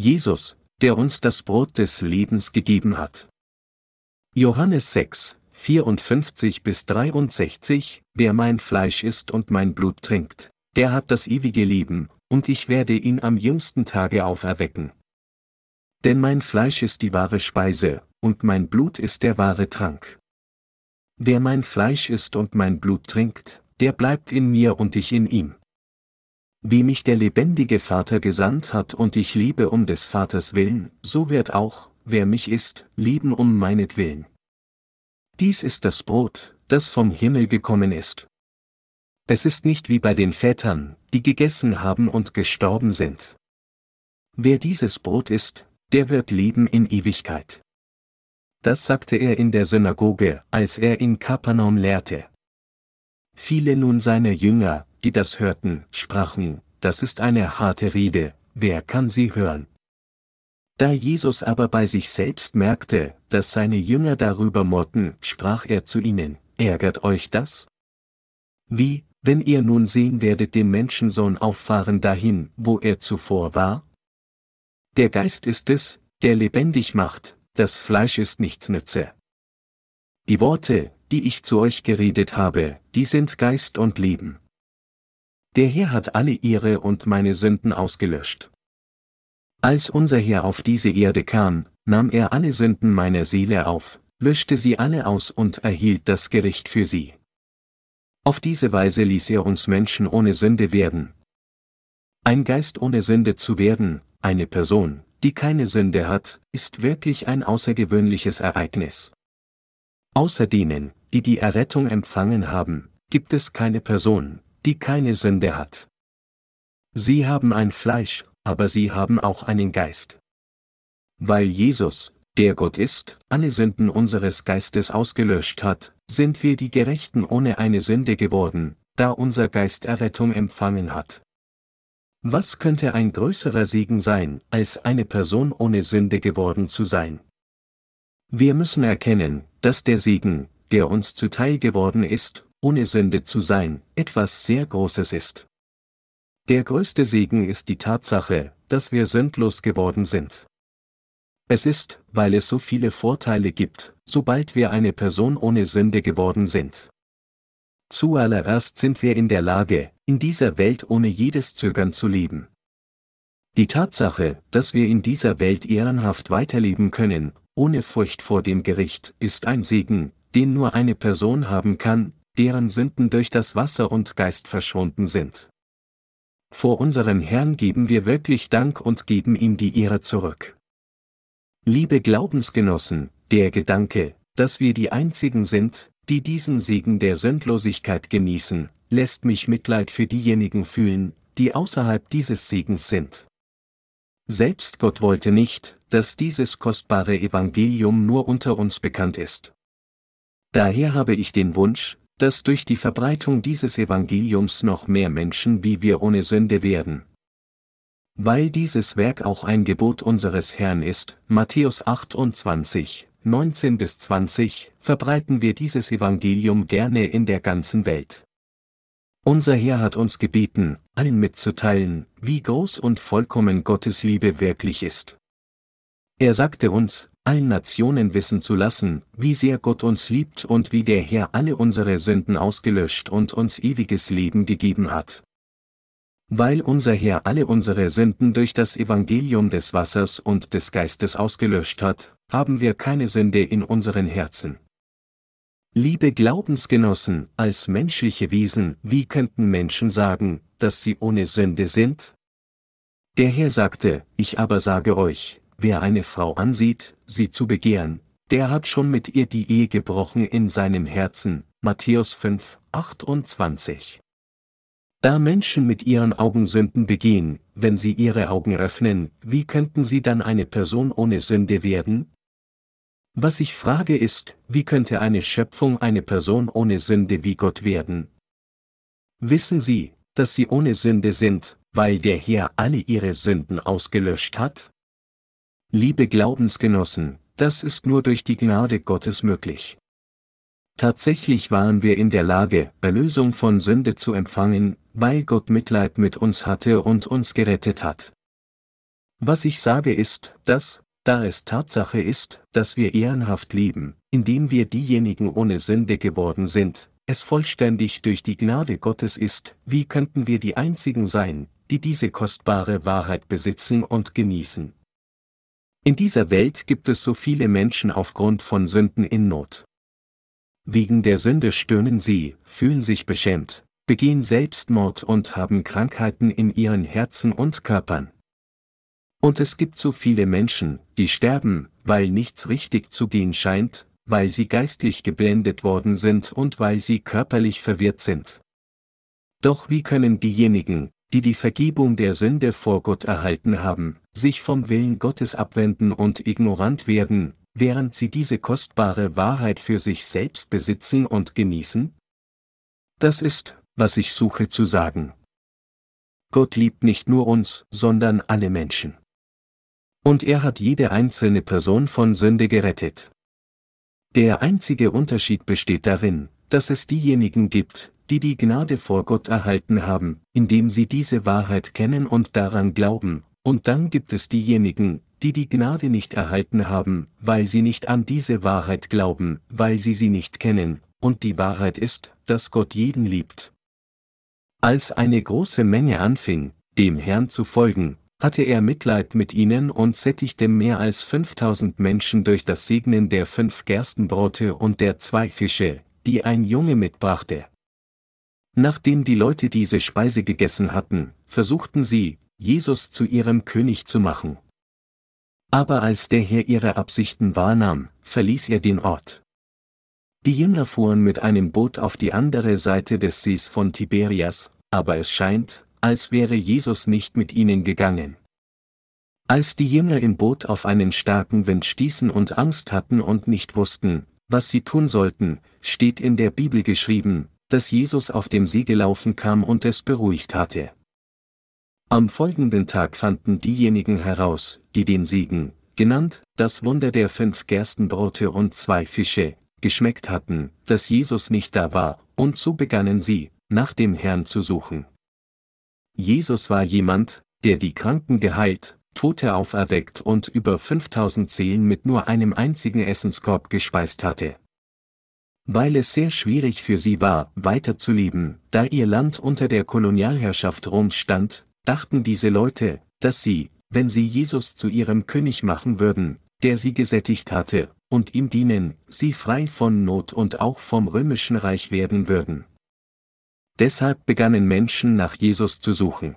Jesus, der uns das Brot des Lebens gegeben hat. Johannes 6, 54 bis 63, wer mein Fleisch isst und mein Blut trinkt, der hat das ewige Leben, und ich werde ihn am jüngsten Tage auferwecken. Denn mein Fleisch ist die wahre Speise, und mein Blut ist der wahre Trank. Wer mein Fleisch isst und mein Blut trinkt, der bleibt in mir und ich in ihm. Wie mich der lebendige Vater gesandt hat und ich liebe um des Vaters willen, so wird auch, wer mich isst, lieben um meinetwillen. Dies ist das Brot, das vom Himmel gekommen ist. Es ist nicht wie bei den Vätern, die gegessen haben und gestorben sind. Wer dieses Brot isst, der wird leben in Ewigkeit. Das sagte er in der Synagoge, als er in Kapernaum lehrte. Viele nun seiner Jünger, die das hörten, sprachen, das ist eine harte Rede, wer kann sie hören? Da Jesus aber bei sich selbst merkte, dass seine Jünger darüber murrten, sprach er zu ihnen, ärgert euch das? Wie, wenn ihr nun sehen werdet dem Menschensohn auffahren dahin, wo er zuvor war? Der Geist ist es, der lebendig macht, das Fleisch ist nichts nütze. Die Worte, die ich zu euch geredet habe, die sind Geist und Leben. Der Herr hat alle ihre und meine Sünden ausgelöscht. Als unser Herr auf diese Erde kam, nahm er alle Sünden meiner Seele auf, löschte sie alle aus und erhielt das Gericht für sie. Auf diese Weise ließ er uns Menschen ohne Sünde werden. Ein Geist ohne Sünde zu werden, eine Person, die keine Sünde hat, ist wirklich ein außergewöhnliches Ereignis. Außer denen, die die Errettung empfangen haben, gibt es keine Person, die keine Sünde hat. Sie haben ein Fleisch, aber sie haben auch einen Geist. Weil Jesus, der Gott ist, alle Sünden unseres Geistes ausgelöscht hat, sind wir die Gerechten ohne eine Sünde geworden, da unser Geist Errettung empfangen hat. Was könnte ein größerer Segen sein, als eine Person ohne Sünde geworden zu sein? Wir müssen erkennen, dass der Segen, der uns zuteil geworden ist, ohne Sünde zu sein, etwas sehr Großes ist. Der größte Segen ist die Tatsache, dass wir sündlos geworden sind. Es ist, weil es so viele Vorteile gibt, sobald wir eine Person ohne Sünde geworden sind. Zuallererst sind wir in der Lage, in dieser Welt ohne jedes Zögern zu leben. Die Tatsache, dass wir in dieser Welt ehrenhaft weiterleben können, ohne Furcht vor dem Gericht, ist ein Segen, den nur eine Person haben kann, deren Sünden durch das Wasser und Geist verschwunden sind. Vor unserem Herrn geben wir wirklich Dank und geben ihm die Ehre zurück. Liebe Glaubensgenossen, der Gedanke, dass wir die Einzigen sind, die diesen Segen der Sündlosigkeit genießen, lässt mich Mitleid für diejenigen fühlen, die außerhalb dieses Segens sind. Selbst Gott wollte nicht, dass dieses kostbare Evangelium nur unter uns bekannt ist. Daher habe ich den Wunsch, dass durch die Verbreitung dieses Evangeliums noch mehr Menschen wie wir ohne Sünde werden. Weil dieses Werk auch ein Gebot unseres Herrn ist, Matthäus 28, 19 bis 20, verbreiten wir dieses Evangelium gerne in der ganzen Welt. Unser Herr hat uns gebeten, allen mitzuteilen, wie groß und vollkommen Gottes Liebe wirklich ist. Er sagte uns, allen Nationen wissen zu lassen, wie sehr Gott uns liebt und wie der Herr alle unsere Sünden ausgelöscht und uns ewiges Leben gegeben hat. Weil unser Herr alle unsere Sünden durch das Evangelium des Wassers und des Geistes ausgelöscht hat, haben wir keine Sünde in unseren Herzen. Liebe Glaubensgenossen, als menschliche Wesen, wie könnten Menschen sagen, dass sie ohne Sünde sind? Der Herr sagte, ich aber sage euch, wer eine Frau ansieht, sie zu begehren, der hat schon mit ihr die Ehe gebrochen in seinem Herzen. Matthäus 5, 28. Da Menschen mit ihren Augen Sünden begehen, wenn sie ihre Augen öffnen, wie könnten sie dann eine Person ohne Sünde werden? Was ich frage ist, wie könnte eine Schöpfung eine Person ohne Sünde wie Gott werden? Wissen Sie, dass sie ohne Sünde sind, weil der Herr alle ihre Sünden ausgelöscht hat? Liebe Glaubensgenossen, das ist nur durch die Gnade Gottes möglich. Tatsächlich waren wir in der Lage, Erlösung von Sünde zu empfangen, weil Gott Mitleid mit uns hatte und uns gerettet hat. Was ich sage ist, dass, da es Tatsache ist, dass wir ehrenhaft leben, indem wir diejenigen ohne Sünde geworden sind, es vollständig durch die Gnade Gottes ist, wie könnten wir die Einzigen sein, die diese kostbare Wahrheit besitzen und genießen. In dieser Welt gibt es so viele Menschen aufgrund von Sünden in Not. Wegen der Sünde stöhnen sie, fühlen sich beschämt, begehen Selbstmord und haben Krankheiten in ihren Herzen und Körpern. Und es gibt so viele Menschen, die sterben, weil nichts richtig zu gehen scheint, weil sie geistlich geblendet worden sind und weil sie körperlich verwirrt sind. Doch wie können diejenigen, die die Vergebung der Sünde vor Gott erhalten haben, sich vom Willen Gottes abwenden und ignorant werden, während sie diese kostbare Wahrheit für sich selbst besitzen und genießen? Das ist, was ich suche zu sagen. Gott liebt nicht nur uns, sondern alle Menschen. Und er hat jede einzelne Person von Sünde gerettet. Der einzige Unterschied besteht darin, dass es diejenigen gibt, die die Gnade vor Gott erhalten haben, indem sie diese Wahrheit kennen und daran glauben, und dann gibt es diejenigen, die die Gnade nicht erhalten haben, weil sie nicht an diese Wahrheit glauben, weil sie sie nicht kennen, und die Wahrheit ist, dass Gott jeden liebt. Als eine große Menge anfing, dem Herrn zu folgen, hatte er Mitleid mit ihnen und sättigte mehr als 5000 Menschen durch das Segnen der fünf Gerstenbrote und der zwei Fische, die ein Junge mitbrachte. Nachdem die Leute diese Speise gegessen hatten, versuchten sie, Jesus zu ihrem König zu machen. Aber als der Herr ihre Absichten wahrnahm, verließ er den Ort. Die Jünger fuhren mit einem Boot auf die andere Seite des Sees von Tiberias, aber es scheint, als wäre Jesus nicht mit ihnen gegangen. Als die Jünger im Boot auf einen starken Wind stießen und Angst hatten und nicht wussten, was sie tun sollten, steht in der Bibel geschrieben, dass Jesus auf dem See gelaufen kam und es beruhigt hatte. Am folgenden Tag fanden diejenigen heraus, die den Siegen, genannt, das Wunder der fünf Gerstenbrote und zwei Fische, geschmeckt hatten, dass Jesus nicht da war, und so begannen sie, nach dem Herrn zu suchen. Jesus war jemand, der die Kranken geheilt, Tote auferweckt und über 5000 Seelen mit nur einem einzigen Essenskorb gespeist hatte weil es sehr schwierig für sie war, weiterzuleben, da ihr Land unter der Kolonialherrschaft Roms stand, dachten diese Leute, dass sie, wenn sie Jesus zu ihrem König machen würden, der sie gesättigt hatte, und ihm dienen, sie frei von Not und auch vom römischen Reich werden würden. Deshalb begannen Menschen nach Jesus zu suchen.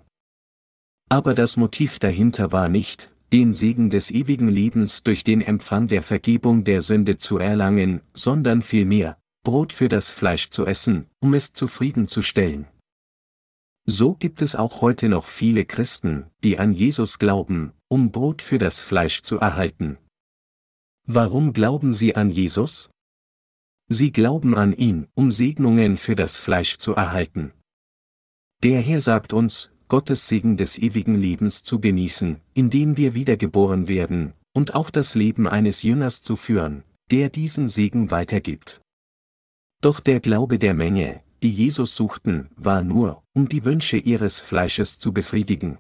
Aber das Motiv dahinter war nicht, den Segen des ewigen Lebens durch den Empfang der Vergebung der Sünde zu erlangen, sondern vielmehr, Brot für das Fleisch zu essen, um es zufriedenzustellen. So gibt es auch heute noch viele Christen, die an Jesus glauben, um Brot für das Fleisch zu erhalten. Warum glauben sie an Jesus? Sie glauben an ihn, um Segnungen für das Fleisch zu erhalten. Der Herr sagt uns, Gottes Segen des ewigen Lebens zu genießen, indem wir wiedergeboren werden, und auch das Leben eines Jüngers zu führen, der diesen Segen weitergibt. Doch der Glaube der Menge, die Jesus suchten, war nur, um die Wünsche ihres Fleisches zu befriedigen.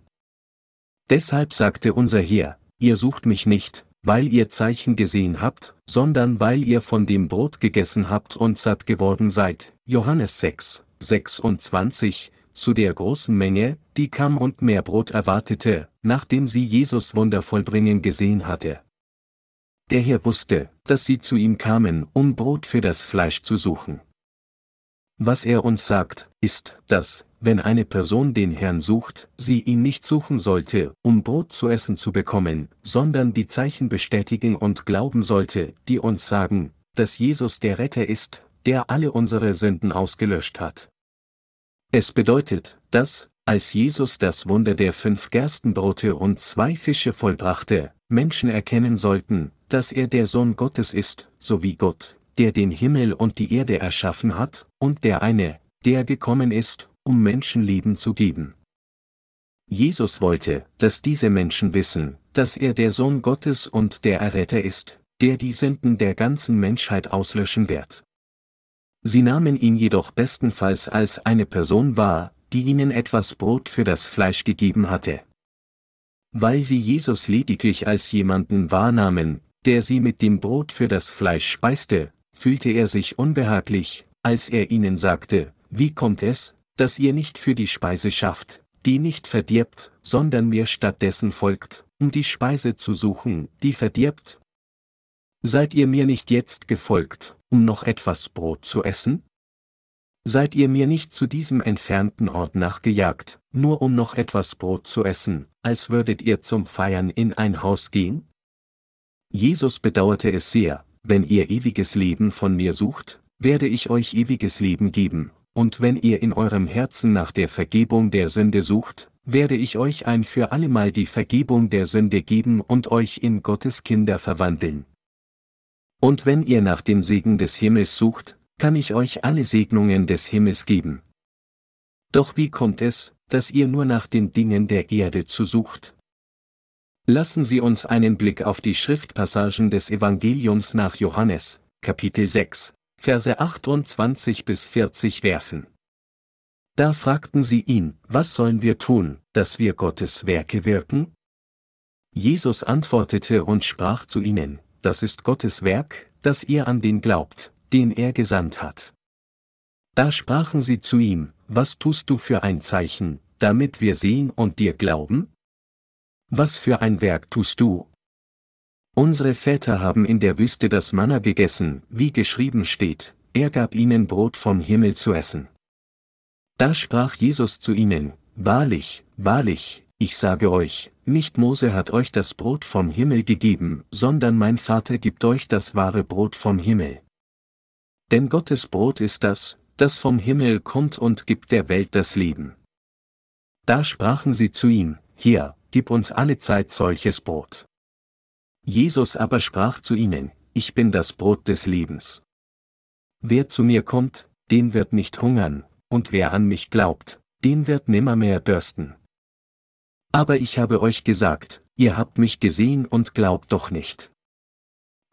Deshalb sagte unser Herr, ihr sucht mich nicht, weil ihr Zeichen gesehen habt, sondern weil ihr von dem Brot gegessen habt und satt geworden seid. Johannes 6, 26, zu der großen Menge, die kam und mehr Brot erwartete, nachdem sie Jesus Wunder vollbringen gesehen hatte. Der Herr wusste, dass sie zu ihm kamen, um Brot für das Fleisch zu suchen. Was er uns sagt, ist, dass, wenn eine Person den Herrn sucht, sie ihn nicht suchen sollte, um Brot zu essen zu bekommen, sondern die Zeichen bestätigen und glauben sollte, die uns sagen, dass Jesus der Retter ist, der alle unsere Sünden ausgelöscht hat. Es bedeutet, dass, als Jesus das Wunder der fünf Gerstenbrote und zwei Fische vollbrachte, Menschen erkennen sollten, dass er der Sohn Gottes ist, so wie Gott, der den Himmel und die Erde erschaffen hat, und der eine, der gekommen ist, um Menschenleben zu geben. Jesus wollte, dass diese Menschen wissen, dass er der Sohn Gottes und der Erretter ist, der die Sünden der ganzen Menschheit auslöschen wird. Sie nahmen ihn jedoch bestenfalls als eine Person wahr, die ihnen etwas Brot für das Fleisch gegeben hatte. Weil sie Jesus lediglich als jemanden wahrnahmen, der sie mit dem Brot für das Fleisch speiste, fühlte er sich unbehaglich, als er ihnen sagte, wie kommt es, dass ihr nicht für die Speise schafft, die nicht verdirbt, sondern mir stattdessen folgt, um die Speise zu suchen, die verdirbt? Seid ihr mir nicht jetzt gefolgt, um noch etwas Brot zu essen? Seid ihr mir nicht zu diesem entfernten Ort nachgejagt, nur um noch etwas Brot zu essen, als würdet ihr zum Feiern in ein Haus gehen? Jesus bedauerte es sehr, wenn ihr ewiges Leben von mir sucht, werde ich euch ewiges Leben geben, und wenn ihr in eurem Herzen nach der Vergebung der Sünde sucht, werde ich euch ein für allemal die Vergebung der Sünde geben und euch in Gottes Kinder verwandeln. Und wenn ihr nach dem Segen des Himmels sucht, kann ich euch alle Segnungen des Himmels geben. Doch wie kommt es, dass ihr nur nach den Dingen der Erde zu sucht? Lassen Sie uns einen Blick auf die Schriftpassagen des Evangeliums nach Johannes, Kapitel 6, Verse 28 bis 40 werfen. Da fragten sie ihn, was sollen wir tun, dass wir Gottes Werke wirken? Jesus antwortete und sprach zu ihnen, das ist Gottes Werk, dass ihr an den glaubt, den er gesandt hat. Da sprachen sie zu ihm, was tust du für ein Zeichen, damit wir sehen und dir glauben? Was für ein Werk tust du? Unsere Väter haben in der Wüste das Manna gegessen, wie geschrieben steht, er gab ihnen Brot vom Himmel zu essen. Da sprach Jesus zu ihnen, Wahrlich, wahrlich, ich sage euch, nicht Mose hat euch das Brot vom Himmel gegeben, sondern mein Vater gibt euch das wahre Brot vom Himmel. Denn Gottes Brot ist das, das vom Himmel kommt und gibt der Welt das Leben. Da sprachen sie zu ihm, Hier, gib uns alle Zeit solches Brot. Jesus aber sprach zu ihnen, Ich bin das Brot des Lebens. Wer zu mir kommt, den wird nicht hungern, und wer an mich glaubt, den wird nimmermehr dürsten. Aber ich habe euch gesagt, ihr habt mich gesehen und glaubt doch nicht.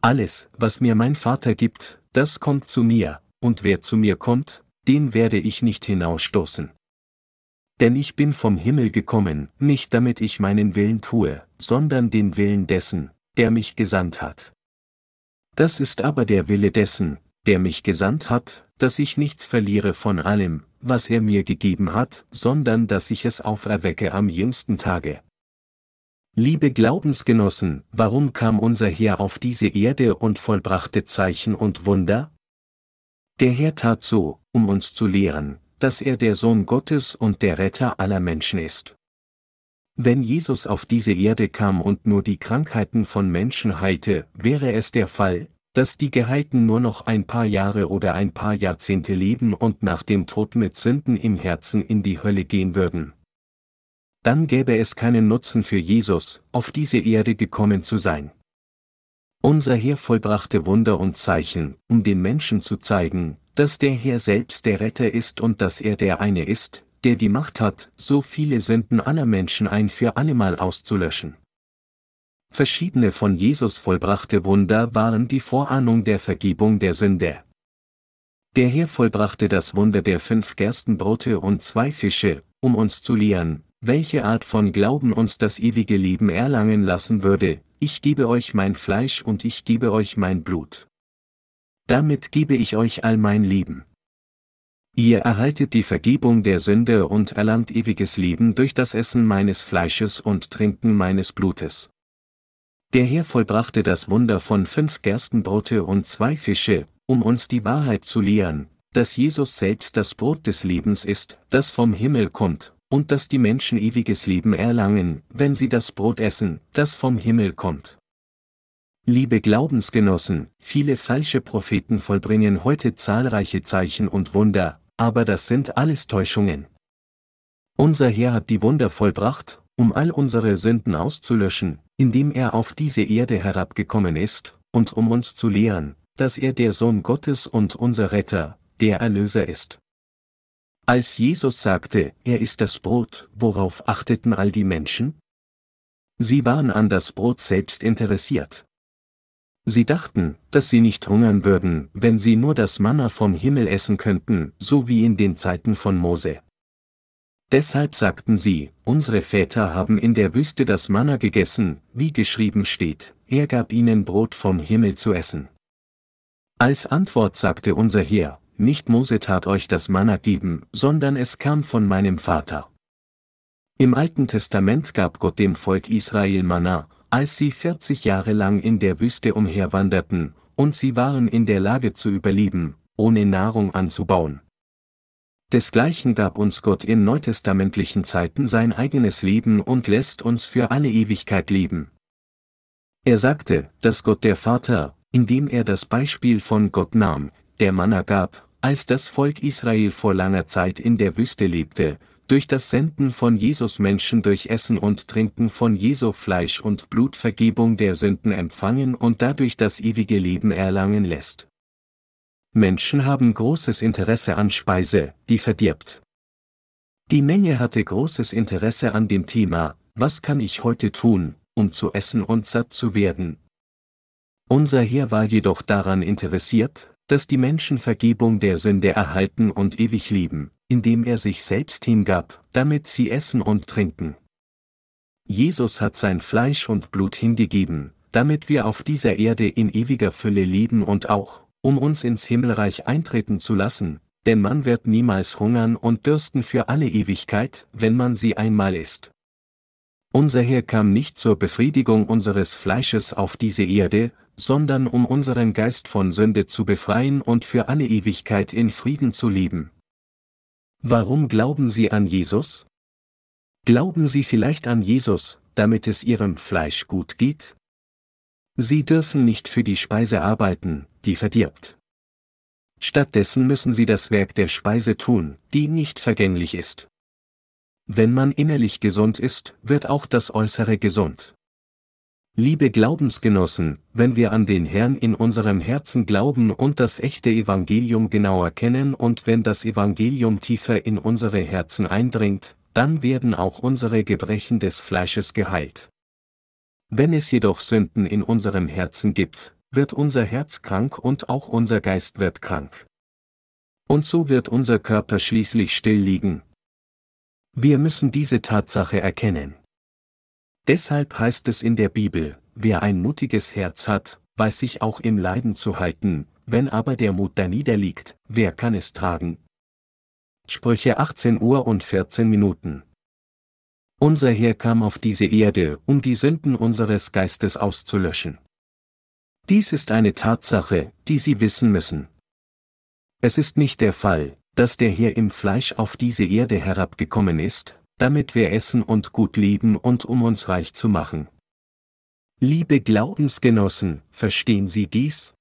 Alles, was mir mein Vater gibt, das kommt zu mir, und wer zu mir kommt, den werde ich nicht hinausstoßen. Denn ich bin vom Himmel gekommen, nicht damit ich meinen Willen tue, sondern den Willen dessen, der mich gesandt hat. Das ist aber der Wille dessen, der mich gesandt hat, dass ich nichts verliere von allem, was er mir gegeben hat, sondern dass ich es auferwecke am jüngsten Tage. Liebe Glaubensgenossen, warum kam unser Herr auf diese Erde und vollbrachte Zeichen und Wunder? Der Herr tat so, um uns zu lehren, dass er der Sohn Gottes und der Retter aller Menschen ist. Wenn Jesus auf diese Erde kam und nur die Krankheiten von Menschen heilte, wäre es der Fall, dass die Geheilten nur noch ein paar Jahre oder ein paar Jahrzehnte leben und nach dem Tod mit Sünden im Herzen in die Hölle gehen würden dann gäbe es keinen Nutzen für Jesus, auf diese Erde gekommen zu sein. Unser Herr vollbrachte Wunder und Zeichen, um den Menschen zu zeigen, dass der Herr selbst der Retter ist und dass er der eine ist, der die Macht hat, so viele Sünden aller Menschen ein für allemal auszulöschen. Verschiedene von Jesus vollbrachte Wunder waren die Vorahnung der Vergebung der Sünde. Der Herr vollbrachte das Wunder der fünf Gerstenbrote und zwei Fische, um uns zu lehren, welche Art von Glauben uns das ewige Leben erlangen lassen würde, ich gebe euch mein Fleisch und ich gebe euch mein Blut. Damit gebe ich euch all mein Leben. Ihr erhaltet die Vergebung der Sünde und erlangt ewiges Leben durch das Essen meines Fleisches und Trinken meines Blutes. Der Herr vollbrachte das Wunder von fünf Gerstenbrote und zwei Fische, um uns die Wahrheit zu lehren, dass Jesus selbst das Brot des Lebens ist, das vom Himmel kommt, und dass die Menschen ewiges Leben erlangen, wenn sie das Brot essen, das vom Himmel kommt. Liebe Glaubensgenossen, viele falsche Propheten vollbringen heute zahlreiche Zeichen und Wunder, aber das sind alles Täuschungen. Unser Herr hat die Wunder vollbracht, um all unsere Sünden auszulöschen, indem er auf diese Erde herabgekommen ist, und um uns zu lehren, dass er der Sohn Gottes und unser Retter, der Erlöser ist. Als Jesus sagte, er ist das Brot, worauf achteten all die Menschen? Sie waren an das Brot selbst interessiert. Sie dachten, dass sie nicht hungern würden, wenn sie nur das Manna vom Himmel essen könnten, so wie in den Zeiten von Mose. Deshalb sagten sie, unsere Väter haben in der Wüste das Manna gegessen, wie geschrieben steht, er gab ihnen Brot vom Himmel zu essen. Als Antwort sagte unser Herr, nicht Mose tat euch das Manna geben, sondern es kam von meinem Vater. Im Alten Testament gab Gott dem Volk Israel Manna, als sie 40 Jahre lang in der Wüste umherwanderten, und sie waren in der Lage zu überleben, ohne Nahrung anzubauen. Desgleichen gab uns Gott in neutestamentlichen Zeiten sein eigenes Leben und lässt uns für alle Ewigkeit leben. Er sagte, dass Gott der Vater, indem er das Beispiel von Gott nahm, der Manna gab, als das Volk Israel vor langer Zeit in der Wüste lebte, durch das Senden von Jesus Menschen durch Essen und Trinken von Jesu Fleisch und Blut Vergebung der Sünden empfangen und dadurch das ewige Leben erlangen lässt. Menschen haben großes Interesse an Speise, die verdirbt. Die Menge hatte großes Interesse an dem Thema, was kann ich heute tun, um zu essen und satt zu werden. Unser Herr war jedoch daran interessiert, dass die Menschen Vergebung der Sünde erhalten und ewig leben, indem er sich selbst hingab, damit sie essen und trinken. Jesus hat sein Fleisch und Blut hingegeben, damit wir auf dieser Erde in ewiger Fülle leben und auch, um uns ins Himmelreich eintreten zu lassen, denn man wird niemals hungern und dürsten für alle Ewigkeit, wenn man sie einmal isst. Unser Herr kam nicht zur Befriedigung unseres Fleisches auf diese Erde, sondern um unseren Geist von Sünde zu befreien und für alle Ewigkeit in Frieden zu leben. Warum glauben Sie an Jesus? Glauben Sie vielleicht an Jesus, damit es Ihrem Fleisch gut geht? Sie dürfen nicht für die Speise arbeiten, die verdirbt. Stattdessen müssen Sie das Werk der Speise tun, die nicht vergänglich ist. Wenn man innerlich gesund ist, wird auch das Äußere gesund. Liebe Glaubensgenossen, wenn wir an den Herrn in unserem Herzen glauben und das echte Evangelium genauer kennen und wenn das Evangelium tiefer in unsere Herzen eindringt, dann werden auch unsere Gebrechen des Fleisches geheilt. Wenn es jedoch Sünden in unserem Herzen gibt, wird unser Herz krank und auch unser Geist wird krank. Und so wird unser Körper schließlich still liegen. Wir müssen diese Tatsache erkennen. Deshalb heißt es in der Bibel, wer ein mutiges Herz hat, weiß sich auch im Leiden zu halten, wenn aber der Mut da niederliegt, wer kann es tragen? Sprüche 18 Uhr und 14 Minuten. Unser Herr kam auf diese Erde, um die Sünden unseres Geistes auszulöschen. Dies ist eine Tatsache, die Sie wissen müssen. Es ist nicht der Fall, dass der Herr im Fleisch auf diese Erde herabgekommen ist, damit wir essen und gut leben und um uns reich zu machen. Liebe Glaubensgenossen, verstehen Sie dies?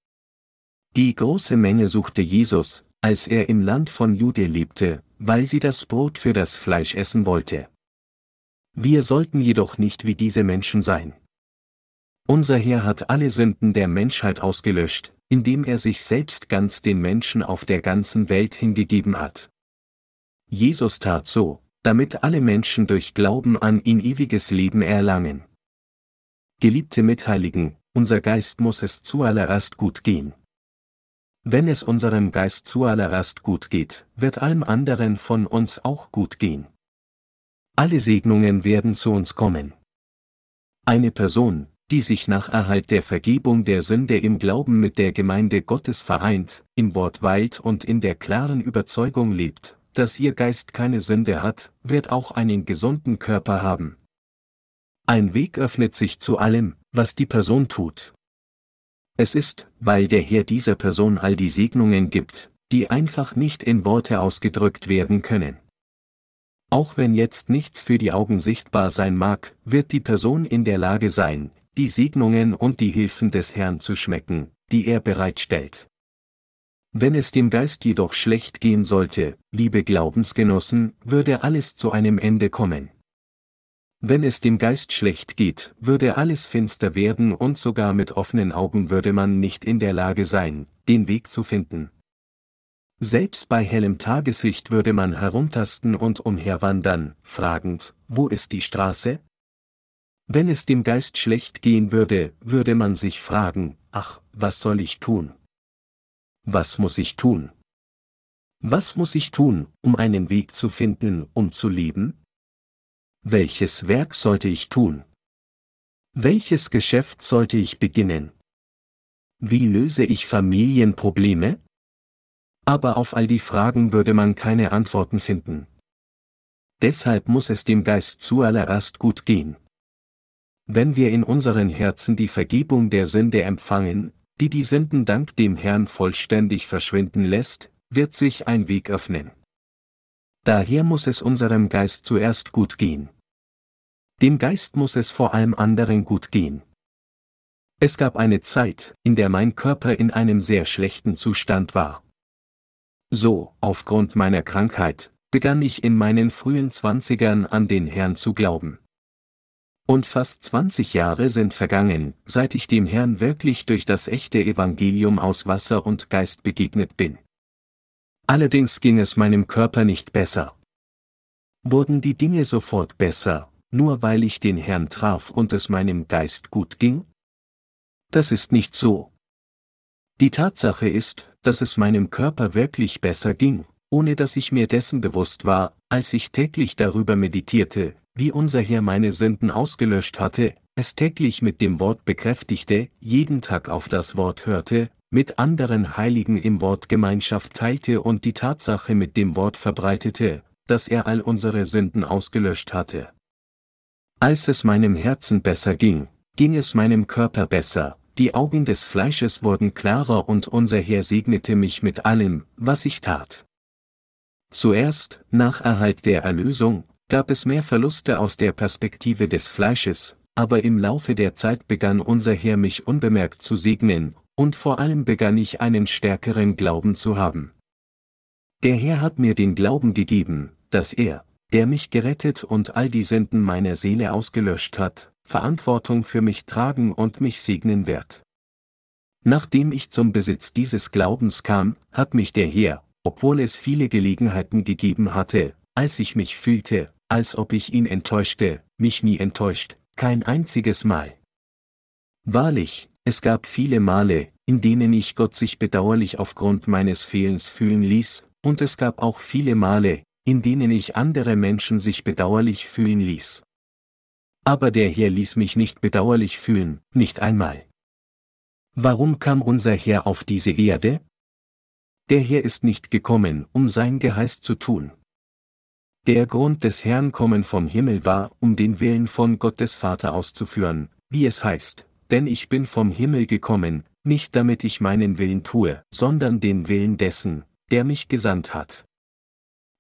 Die große Menge suchte Jesus, als er im Land von Jude lebte, weil sie das Brot für das Fleisch essen wollte. Wir sollten jedoch nicht wie diese Menschen sein. Unser Herr hat alle Sünden der Menschheit ausgelöscht, indem er sich selbst ganz den Menschen auf der ganzen Welt hingegeben hat. Jesus tat so, damit alle Menschen durch Glauben an ihn ewiges Leben erlangen. Geliebte Mitheiligen, unser Geist muss es zuallererst gut gehen. Wenn es unserem Geist zuallererst gut geht, wird allem anderen von uns auch gut gehen. Alle Segnungen werden zu uns kommen. Eine Person, die sich nach Erhalt der Vergebung der Sünde im Glauben mit der Gemeinde Gottes vereint, im Wort weilt und in der klaren Überzeugung lebt, dass ihr Geist keine Sünde hat, wird auch einen gesunden Körper haben. Ein Weg öffnet sich zu allem, was die Person tut. Es ist, weil der Herr dieser Person all die Segnungen gibt, die einfach nicht in Worte ausgedrückt werden können. Auch wenn jetzt nichts für die Augen sichtbar sein mag, wird die Person in der Lage sein, die Segnungen und die Hilfen des Herrn zu schmecken, die er bereitstellt. Wenn es dem Geist jedoch schlecht gehen sollte, liebe Glaubensgenossen, würde alles zu einem Ende kommen. Wenn es dem Geist schlecht geht, würde alles finster werden und sogar mit offenen Augen würde man nicht in der Lage sein, den Weg zu finden. Selbst bei hellem Tageslicht würde man herumtasten und umherwandern, fragend, wo ist die Straße? Wenn es dem Geist schlecht gehen würde, würde man sich fragen, ach, was soll ich tun? Was muss ich tun? Was muss ich tun, um einen Weg zu finden, um zu leben? Welches Werk sollte ich tun? Welches Geschäft sollte ich beginnen? Wie löse ich Familienprobleme? Aber auf all die Fragen würde man keine Antworten finden. Deshalb muss es dem Geist zuallererst gut gehen. Wenn wir in unseren Herzen die Vergebung der Sünde empfangen, die die Sünden dank dem Herrn vollständig verschwinden lässt, wird sich ein Weg öffnen. Daher muss es unserem Geist zuerst gut gehen. Dem Geist muss es vor allem anderen gut gehen. Es gab eine Zeit, in der mein Körper in einem sehr schlechten Zustand war. So, aufgrund meiner Krankheit, begann ich in meinen frühen Zwanzigern an den Herrn zu glauben. Und fast 20 Jahre sind vergangen, seit ich dem Herrn wirklich durch das echte Evangelium aus Wasser und Geist begegnet bin. Allerdings ging es meinem Körper nicht besser. Wurden die Dinge sofort besser, nur weil ich den Herrn traf und es meinem Geist gut ging? Das ist nicht so. Die Tatsache ist, dass es meinem Körper wirklich besser ging, ohne dass ich mir dessen bewusst war, als ich täglich darüber meditierte, wie unser Herr meine Sünden ausgelöscht hatte, es täglich mit dem Wort bekräftigte, jeden Tag auf das Wort hörte, mit anderen Heiligen im Wort Gemeinschaft teilte und die Tatsache mit dem Wort verbreitete, dass er all unsere Sünden ausgelöscht hatte. Als es meinem Herzen besser ging, ging es meinem Körper besser, die Augen des Fleisches wurden klarer und unser Herr segnete mich mit allem, was ich tat. Zuerst, nach Erhalt der Erlösung, gab es mehr Verluste aus der Perspektive des Fleisches, aber im Laufe der Zeit begann unser Herr mich unbemerkt zu segnen, und vor allem begann ich einen stärkeren Glauben zu haben. Der Herr hat mir den Glauben gegeben, dass er, der mich gerettet und all die Sünden meiner Seele ausgelöscht hat, Verantwortung für mich tragen und mich segnen wird. Nachdem ich zum Besitz dieses Glaubens kam, hat mich der Herr, obwohl es viele Gelegenheiten gegeben hatte, als ich mich fühlte, als ob ich ihn enttäuschte, mich nie enttäuscht, kein einziges Mal. Wahrlich, es gab viele Male, in denen ich Gott sich bedauerlich aufgrund meines Fehlens fühlen ließ, und es gab auch viele Male, in denen ich andere Menschen sich bedauerlich fühlen ließ. Aber der Herr ließ mich nicht bedauerlich fühlen, nicht einmal. Warum kam unser Herr auf diese Erde? Der Herr ist nicht gekommen, um sein Geheiß zu tun. Der Grund des Herrn kommen vom Himmel war, um den Willen von Gottes Vater auszuführen, wie es heißt, denn ich bin vom Himmel gekommen, nicht damit ich meinen Willen tue, sondern den Willen dessen, der mich gesandt hat.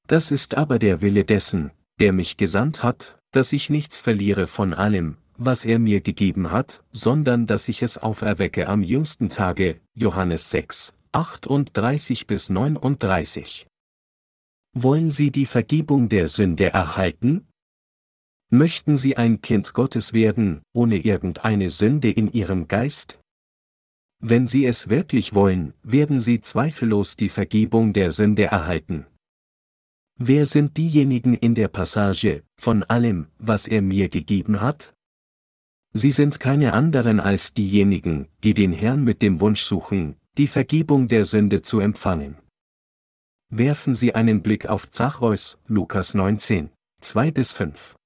Das ist aber der Wille dessen, der mich gesandt hat, dass ich nichts verliere von allem, was er mir gegeben hat, sondern dass ich es auferwecke am jüngsten Tage, Johannes 6, 38 bis 39. Wollen Sie die Vergebung der Sünde erhalten? Möchten Sie ein Kind Gottes werden, ohne irgendeine Sünde in Ihrem Geist? Wenn Sie es wirklich wollen, werden Sie zweifellos die Vergebung der Sünde erhalten. Wer sind diejenigen in der Passage, von allem, was er mir gegeben hat? Sie sind keine anderen als diejenigen, die den Herrn mit dem Wunsch suchen, die Vergebung der Sünde zu empfangen. Werfen Sie einen Blick auf Zachreus, Lukas 19, 2 bis 5.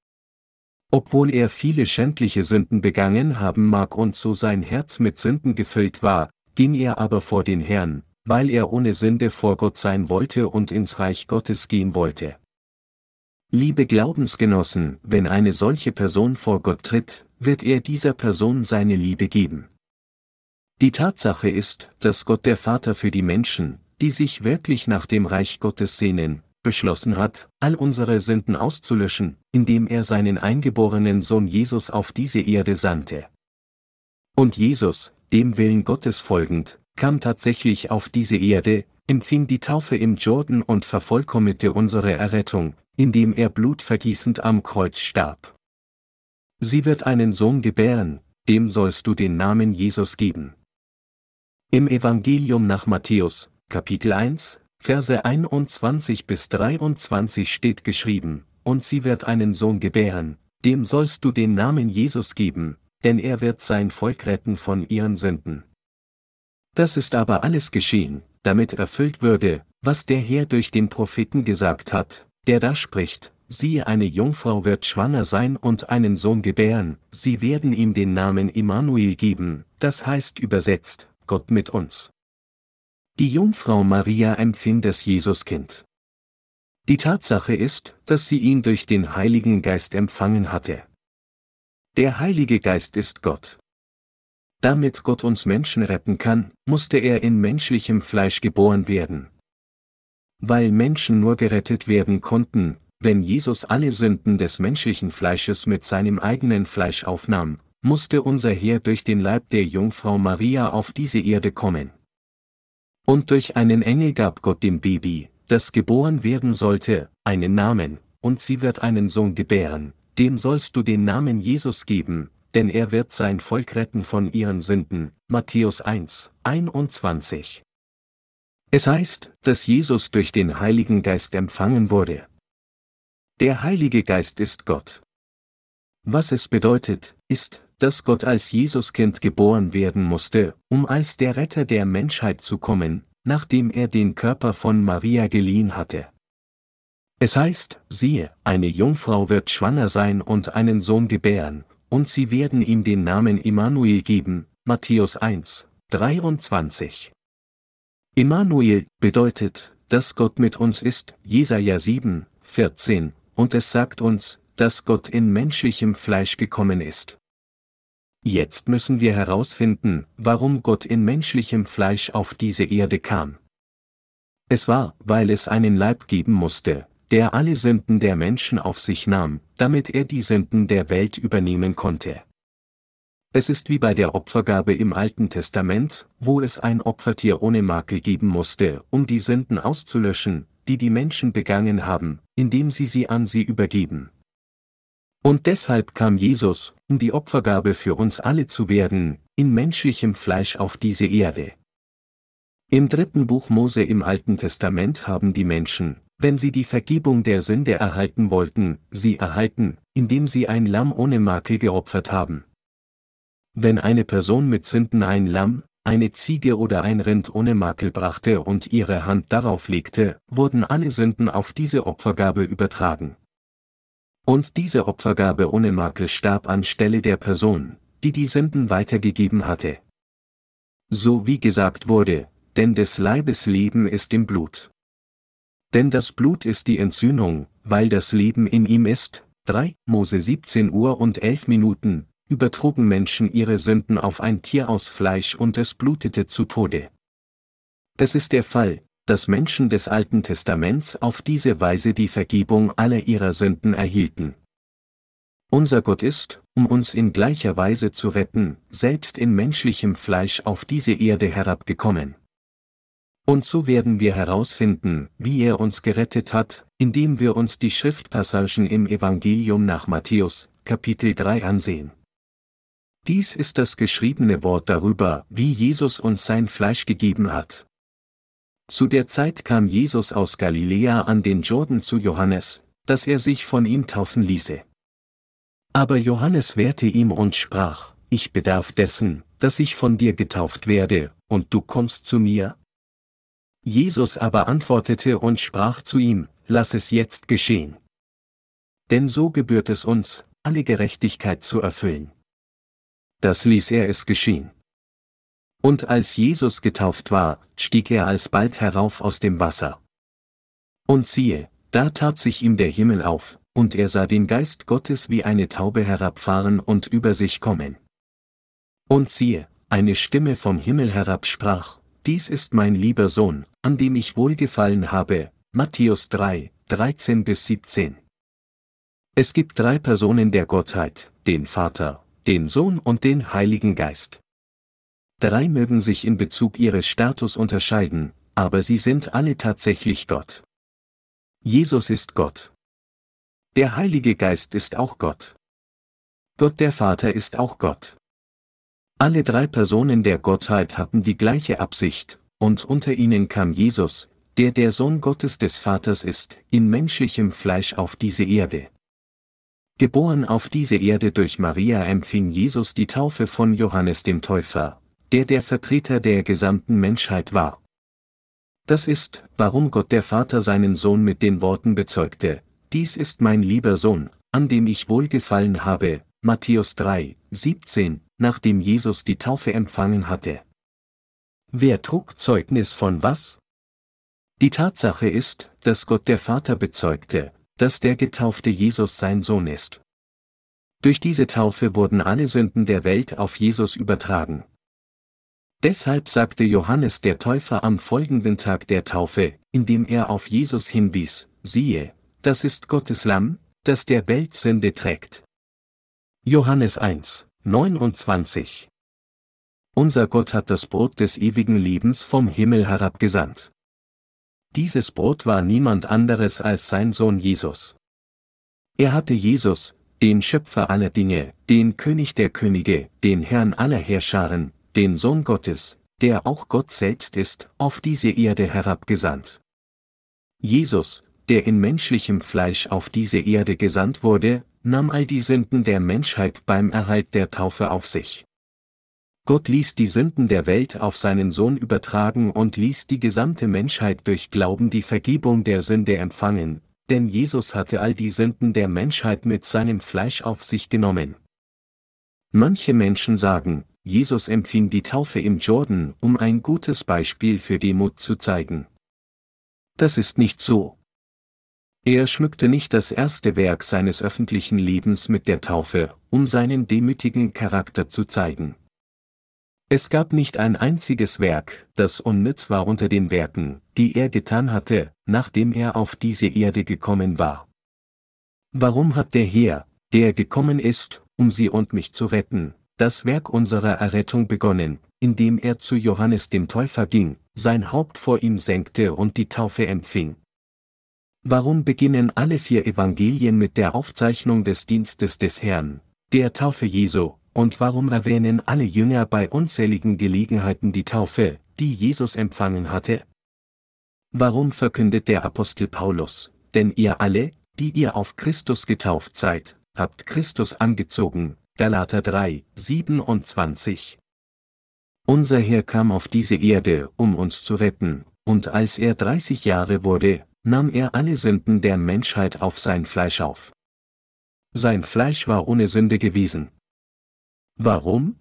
Obwohl er viele schändliche Sünden begangen haben mag und so sein Herz mit Sünden gefüllt war, ging er aber vor den Herrn, weil er ohne Sünde vor Gott sein wollte und ins Reich Gottes gehen wollte. Liebe Glaubensgenossen, wenn eine solche Person vor Gott tritt, wird er dieser Person seine Liebe geben. Die Tatsache ist, dass Gott der Vater für die Menschen, die sich wirklich nach dem Reich Gottes sehnen, beschlossen hat, all unsere Sünden auszulöschen, indem er seinen eingeborenen Sohn Jesus auf diese Erde sandte. Und Jesus, dem Willen Gottes folgend, kam tatsächlich auf diese Erde, empfing die Taufe im Jordan und vervollkommnete unsere Errettung, indem er blutvergießend am Kreuz starb. Sie wird einen Sohn gebären, dem sollst du den Namen Jesus geben. Im Evangelium nach Matthäus, Kapitel 1, Verse 21 bis 23 steht geschrieben, und sie wird einen Sohn gebären, dem sollst du den Namen Jesus geben, denn er wird sein Volk retten von ihren Sünden. Das ist aber alles geschehen, damit erfüllt würde, was der Herr durch den Propheten gesagt hat, der da spricht, siehe eine Jungfrau wird schwanger sein und einen Sohn gebären, sie werden ihm den Namen Immanuel geben, das heißt übersetzt, Gott mit uns. Die Jungfrau Maria empfing das Jesuskind. Die Tatsache ist, dass sie ihn durch den Heiligen Geist empfangen hatte. Der Heilige Geist ist Gott. Damit Gott uns Menschen retten kann, musste er in menschlichem Fleisch geboren werden. Weil Menschen nur gerettet werden konnten, wenn Jesus alle Sünden des menschlichen Fleisches mit seinem eigenen Fleisch aufnahm, musste unser Herr durch den Leib der Jungfrau Maria auf diese Erde kommen. Und durch einen Engel gab Gott dem Baby, das geboren werden sollte, einen Namen, und sie wird einen Sohn gebären, dem sollst du den Namen Jesus geben, denn er wird sein Volk retten von ihren Sünden. Matthäus 1, 21. Es heißt, dass Jesus durch den Heiligen Geist empfangen wurde. Der Heilige Geist ist Gott. Was es bedeutet, ist, dass Gott als Jesuskind geboren werden musste, um als der Retter der Menschheit zu kommen, nachdem er den Körper von Maria geliehen hatte. Es heißt, siehe, eine Jungfrau wird schwanger sein und einen Sohn gebären, und sie werden ihm den Namen Immanuel geben, Matthäus 1, 23. Immanuel bedeutet, dass Gott mit uns ist, Jesaja 7, 14, und es sagt uns, dass Gott in menschlichem Fleisch gekommen ist. Jetzt müssen wir herausfinden, warum Gott in menschlichem Fleisch auf diese Erde kam. Es war, weil es einen Leib geben musste, der alle Sünden der Menschen auf sich nahm, damit er die Sünden der Welt übernehmen konnte. Es ist wie bei der Opfergabe im Alten Testament, wo es ein Opfertier ohne Makel geben musste, um die Sünden auszulöschen, die die Menschen begangen haben, indem sie sie an sie übergeben. Und deshalb kam Jesus, um die Opfergabe für uns alle zu werden, in menschlichem Fleisch auf diese Erde. Im dritten Buch Mose im Alten Testament haben die Menschen, wenn sie die Vergebung der Sünde erhalten wollten, sie erhalten, indem sie ein Lamm ohne Makel geopfert haben. Wenn eine Person mit Sünden ein Lamm, eine Ziege oder ein Rind ohne Makel brachte und ihre Hand darauf legte, wurden alle Sünden auf diese Opfergabe übertragen. Und diese Opfergabe ohne Makel starb anstelle der Person, die die Sünden weitergegeben hatte. So wie gesagt wurde, denn des Leibes Leben ist im Blut. Denn das Blut ist die Entzündung, weil das Leben in ihm ist. 3 Mose 17 Uhr und 11 Minuten, übertrugen Menschen ihre Sünden auf ein Tier aus Fleisch und es blutete zu Tode. Es ist der Fall, dass Menschen des Alten Testaments auf diese Weise die Vergebung aller ihrer Sünden erhielten. Unser Gott ist, um uns in gleicher Weise zu retten, selbst in menschlichem Fleisch auf diese Erde herabgekommen. Und so werden wir herausfinden, wie er uns gerettet hat, indem wir uns die Schriftpassagen im Evangelium nach Matthäus, Kapitel 3 ansehen. Dies ist das geschriebene Wort darüber, wie Jesus uns sein Fleisch gegeben hat. Zu der Zeit kam Jesus aus Galiläa an den Jordan zu Johannes, dass er sich von ihm taufen ließe. Aber Johannes wehrte ihm und sprach, ich bedarf dessen, dass ich von dir getauft werde, und du kommst zu mir? Jesus aber antwortete und sprach zu ihm, lass es jetzt geschehen. Denn so gebührt es uns, alle Gerechtigkeit zu erfüllen. Das ließ er es geschehen. Und als Jesus getauft war, stieg er alsbald herauf aus dem Wasser. Und siehe, da tat sich ihm der Himmel auf, und er sah den Geist Gottes wie eine Taube herabfahren und über sich kommen. Und siehe, eine Stimme vom Himmel herab sprach, Dies ist mein lieber Sohn, an dem ich wohlgefallen habe, Matthäus 3, 13 bis 17. Es gibt drei Personen der Gottheit, den Vater, den Sohn und den Heiligen Geist. Drei mögen sich in Bezug ihres Status unterscheiden, aber sie sind alle tatsächlich Gott. Jesus ist Gott. Der Heilige Geist ist auch Gott. Gott der Vater ist auch Gott. Alle drei Personen der Gottheit hatten die gleiche Absicht, und unter ihnen kam Jesus, der der Sohn Gottes des Vaters ist, in menschlichem Fleisch auf diese Erde. Geboren auf diese Erde durch Maria empfing Jesus die Taufe von Johannes dem Täufer, der der Vertreter der gesamten Menschheit war. Das ist, warum Gott der Vater seinen Sohn mit den Worten bezeugte, dies ist mein lieber Sohn, an dem ich wohlgefallen habe, Matthäus 3, 17, nachdem Jesus die Taufe empfangen hatte. Wer trug Zeugnis von was? Die Tatsache ist, dass Gott der Vater bezeugte, dass der getaufte Jesus sein Sohn ist. Durch diese Taufe wurden alle Sünden der Welt auf Jesus übertragen. Deshalb sagte Johannes der Täufer am folgenden Tag der Taufe, indem er auf Jesus hinwies, siehe, das ist Gottes Lamm, das der Welt Sünde trägt. Johannes 1, 29 Unser Gott hat das Brot des ewigen Lebens vom Himmel herabgesandt. Dieses Brot war niemand anderes als sein Sohn Jesus. Er hatte Jesus, den Schöpfer aller Dinge, den König der Könige, den Herrn aller Herrscharen, den Sohn Gottes, der auch Gott selbst ist, auf diese Erde herabgesandt. Jesus, der in menschlichem Fleisch auf diese Erde gesandt wurde, nahm all die Sünden der Menschheit beim Erhalt der Taufe auf sich. Gott ließ die Sünden der Welt auf seinen Sohn übertragen und ließ die gesamte Menschheit durch Glauben die Vergebung der Sünde empfangen, denn Jesus hatte all die Sünden der Menschheit mit seinem Fleisch auf sich genommen. Manche Menschen sagen, Jesus empfing die Taufe im Jordan, um ein gutes Beispiel für Demut zu zeigen. Das ist nicht so. Er schmückte nicht das erste Werk seines öffentlichen Lebens mit der Taufe, um seinen demütigen Charakter zu zeigen. Es gab nicht ein einziges Werk, das unnütz war unter den Werken, die er getan hatte, nachdem er auf diese Erde gekommen war. Warum hat der Herr, der gekommen ist, um sie und mich zu retten, das Werk unserer Errettung begonnen, indem er zu Johannes dem Täufer ging, sein Haupt vor ihm senkte und die Taufe empfing. Warum beginnen alle vier Evangelien mit der Aufzeichnung des Dienstes des Herrn, der Taufe Jesu, und warum erwähnen alle Jünger bei unzähligen Gelegenheiten die Taufe, die Jesus empfangen hatte? Warum verkündet der Apostel Paulus, denn ihr alle, die ihr auf Christus getauft seid, habt Christus angezogen, Galater 3, 27. Unser Herr kam auf diese Erde, um uns zu retten, und als er 30 Jahre wurde, nahm er alle Sünden der Menschheit auf sein Fleisch auf. Sein Fleisch war ohne Sünde gewesen. Warum?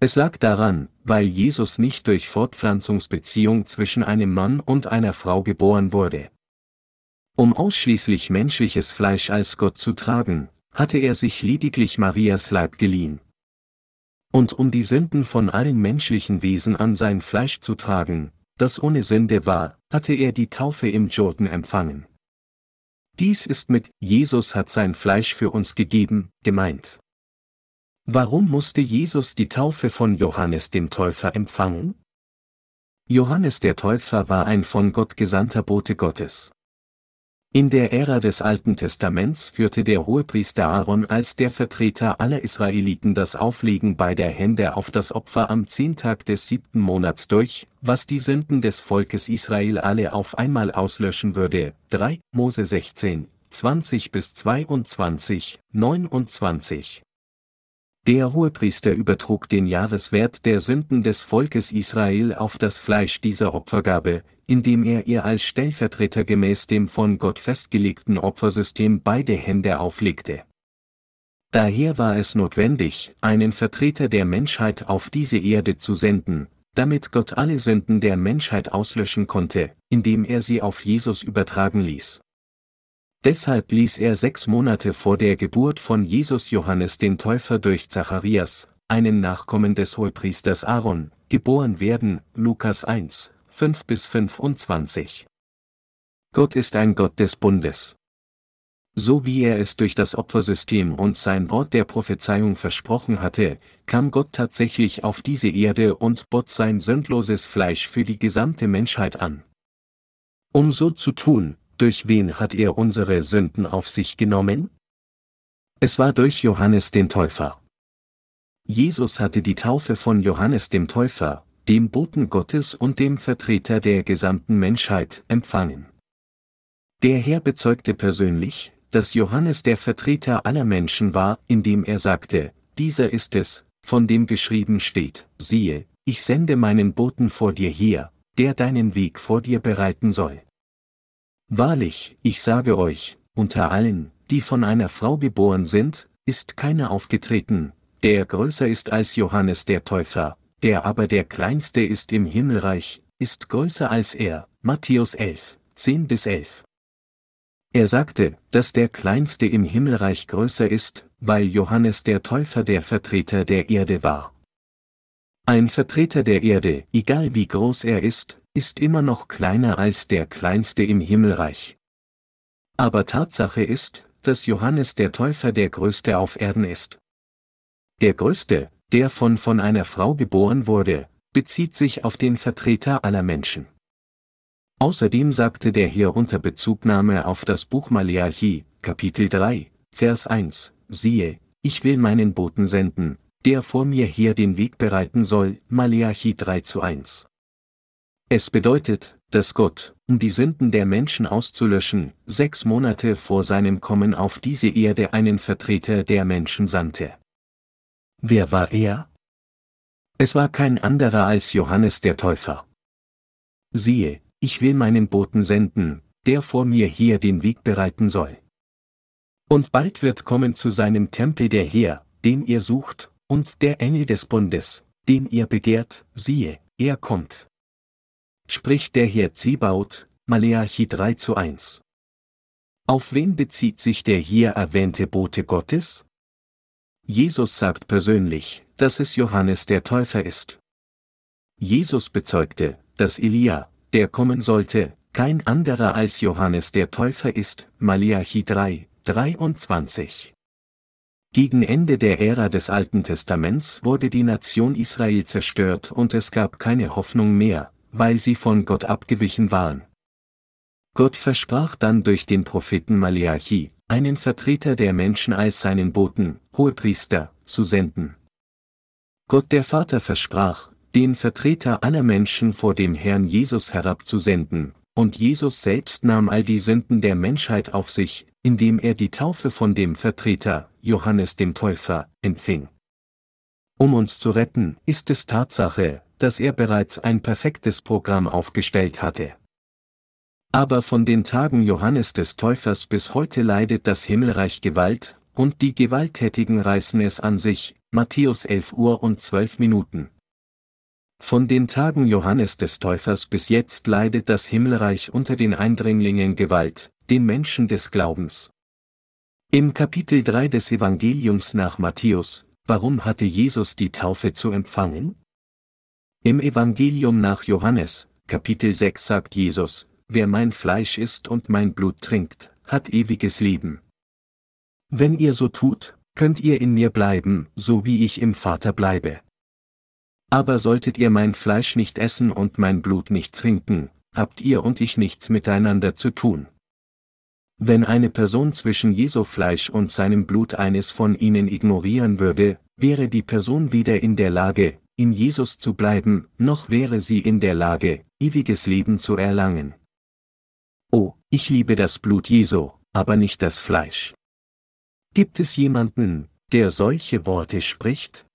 Es lag daran, weil Jesus nicht durch Fortpflanzungsbeziehung zwischen einem Mann und einer Frau geboren wurde. Um ausschließlich menschliches Fleisch als Gott zu tragen, hatte er sich lediglich Marias Leib geliehen. Und um die Sünden von allen menschlichen Wesen an sein Fleisch zu tragen, das ohne Sünde war, hatte er die Taufe im Jordan empfangen. Dies ist mit Jesus hat sein Fleisch für uns gegeben, gemeint. Warum musste Jesus die Taufe von Johannes dem Täufer empfangen? Johannes der Täufer war ein von Gott gesandter Bote Gottes. In der Ära des Alten Testaments führte der Hohepriester Aaron als der Vertreter aller Israeliten das Auflegen beider Hände auf das Opfer am Zehntag des siebten Monats durch, was die Sünden des Volkes Israel alle auf einmal auslöschen würde. 3 Mose 16, 20 bis 22, 29. Der Hohepriester übertrug den Jahreswert der Sünden des Volkes Israel auf das Fleisch dieser Opfergabe, indem er ihr als Stellvertreter gemäß dem von Gott festgelegten Opfersystem beide Hände auflegte. Daher war es notwendig, einen Vertreter der Menschheit auf diese Erde zu senden, damit Gott alle Sünden der Menschheit auslöschen konnte, indem er sie auf Jesus übertragen ließ. Deshalb ließ er sechs Monate vor der Geburt von Jesus Johannes den Täufer durch Zacharias, einen Nachkommen des Hohepriesters Aaron, geboren werden, Lukas 1, 5 bis 25. Gott ist ein Gott des Bundes. So wie er es durch das Opfersystem und sein Wort der Prophezeiung versprochen hatte, kam Gott tatsächlich auf diese Erde und bot sein sündloses Fleisch für die gesamte Menschheit an. Um so zu tun, durch wen hat er unsere Sünden auf sich genommen? Es war durch Johannes den Täufer. Jesus hatte die Taufe von Johannes dem Täufer, dem Boten Gottes und dem Vertreter der gesamten Menschheit, empfangen. Der Herr bezeugte persönlich, dass Johannes der Vertreter aller Menschen war, indem er sagte, dieser ist es, von dem geschrieben steht, siehe, ich sende meinen Boten vor dir her, der deinen Weg vor dir bereiten soll. Wahrlich, ich sage euch, unter allen, die von einer Frau geboren sind, ist keiner aufgetreten, der größer ist als Johannes der Täufer, der aber der kleinste ist im Himmelreich, ist größer als er. Matthäus 11, 10 bis 11. Er sagte, dass der Kleinste im Himmelreich größer ist, weil Johannes der Täufer der Vertreter der Erde war. Ein Vertreter der Erde, egal wie groß er ist, ist immer noch kleiner als der Kleinste im Himmelreich. Aber Tatsache ist, dass Johannes der Täufer der Größte auf Erden ist. Der Größte, der von von einer Frau geboren wurde, bezieht sich auf den Vertreter aller Menschen. Außerdem sagte der hier unter Bezugnahme auf das Buch Maleachi, Kapitel 3, Vers 1, siehe, ich will meinen Boten senden, der vor mir hier den Weg bereiten soll, Maleachi 3 zu 1. Es bedeutet, dass Gott, um die Sünden der Menschen auszulöschen, sechs Monate vor seinem Kommen auf diese Erde einen Vertreter der Menschen sandte. Wer war er? Es war kein anderer als Johannes der Täufer. Siehe, ich will meinen Boten senden, der vor mir hier den Weg bereiten soll. Und bald wird kommen zu seinem Tempel der Herr, den ihr sucht, und der Engel des Bundes, den ihr begehrt, siehe, er kommt. Spricht der Herr Zibaut, Maleachi 3 zu 1. Auf wen bezieht sich der hier erwähnte Bote Gottes? Jesus sagt persönlich, dass es Johannes der Täufer ist. Jesus bezeugte, dass Elia, der kommen sollte, kein anderer als Johannes der Täufer ist, Maleachi 3, 23. Gegen Ende der Ära des Alten Testaments wurde die Nation Israel zerstört und es gab keine Hoffnung mehr, weil sie von Gott abgewichen waren. Gott versprach dann durch den Propheten Maleachi, einen Vertreter der Menschen als seinen Boten, Hohepriester, zu senden. Gott der Vater versprach, den Vertreter aller Menschen vor dem Herrn Jesus herabzusenden, und Jesus selbst nahm all die Sünden der Menschheit auf sich, indem er die Taufe von dem Vertreter, Johannes dem Täufer, empfing. Um uns zu retten, ist es Tatsache, dass er bereits ein perfektes Programm aufgestellt hatte. Aber von den Tagen Johannes des Täufers bis heute leidet das Himmelreich Gewalt, und die Gewalttätigen reißen es an sich, Matthäus 11 Uhr und 12 Minuten. Von den Tagen Johannes des Täufers bis jetzt leidet das Himmelreich unter den Eindringlingen Gewalt, den Menschen des Glaubens. Im Kapitel 3 des Evangeliums nach Matthäus, warum hatte Jesus die Taufe zu empfangen? Im Evangelium nach Johannes, Kapitel 6 sagt Jesus, wer mein Fleisch isst und mein Blut trinkt, hat ewiges Leben. Wenn ihr so tut, könnt ihr in mir bleiben, so wie ich im Vater bleibe. Aber solltet ihr mein Fleisch nicht essen und mein Blut nicht trinken, habt ihr und ich nichts miteinander zu tun. Wenn eine Person zwischen Jesu Fleisch und seinem Blut eines von ihnen ignorieren würde, wäre die Person weder in der Lage, in Jesus zu bleiben, noch wäre sie in der Lage, ewiges Leben zu erlangen. Oh, ich liebe das Blut Jesu, aber nicht das Fleisch. Gibt es jemanden, der solche Worte spricht?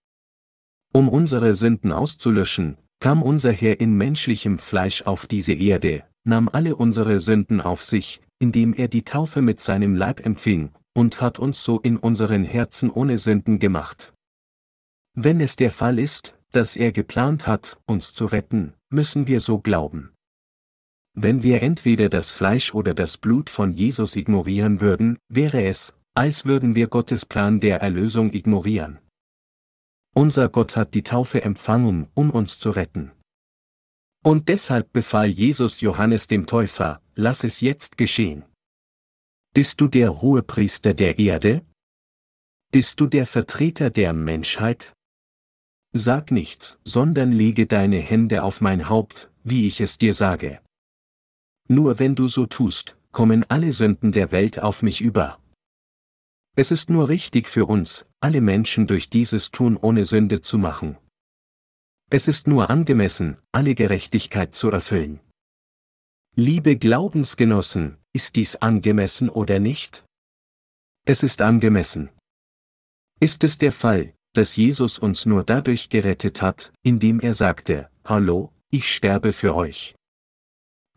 Um unsere Sünden auszulöschen, kam unser Herr in menschlichem Fleisch auf diese Erde, nahm alle unsere Sünden auf sich, indem er die Taufe mit seinem Leib empfing, und hat uns so in unseren Herzen ohne Sünden gemacht. Wenn es der Fall ist, dass er geplant hat, uns zu retten, müssen wir so glauben. Wenn wir entweder das Fleisch oder das Blut von Jesus ignorieren würden, wäre es, als würden wir Gottes Plan der Erlösung ignorieren. Unser Gott hat die Taufe empfangen, um uns zu retten. Und deshalb befahl Jesus Johannes dem Täufer, lass es jetzt geschehen. Bist du der Hohepriester der Erde? Bist du der Vertreter der Menschheit? Sag nichts, sondern lege deine Hände auf mein Haupt, wie ich es dir sage. Nur wenn du so tust, kommen alle Sünden der Welt auf mich über. Es ist nur richtig für uns, alle Menschen durch dieses Tun ohne Sünde zu machen. Es ist nur angemessen, alle Gerechtigkeit zu erfüllen. Liebe Glaubensgenossen, ist dies angemessen oder nicht? Es ist angemessen. Ist es der Fall, dass Jesus uns nur dadurch gerettet hat, indem er sagte, Hallo, ich sterbe für euch.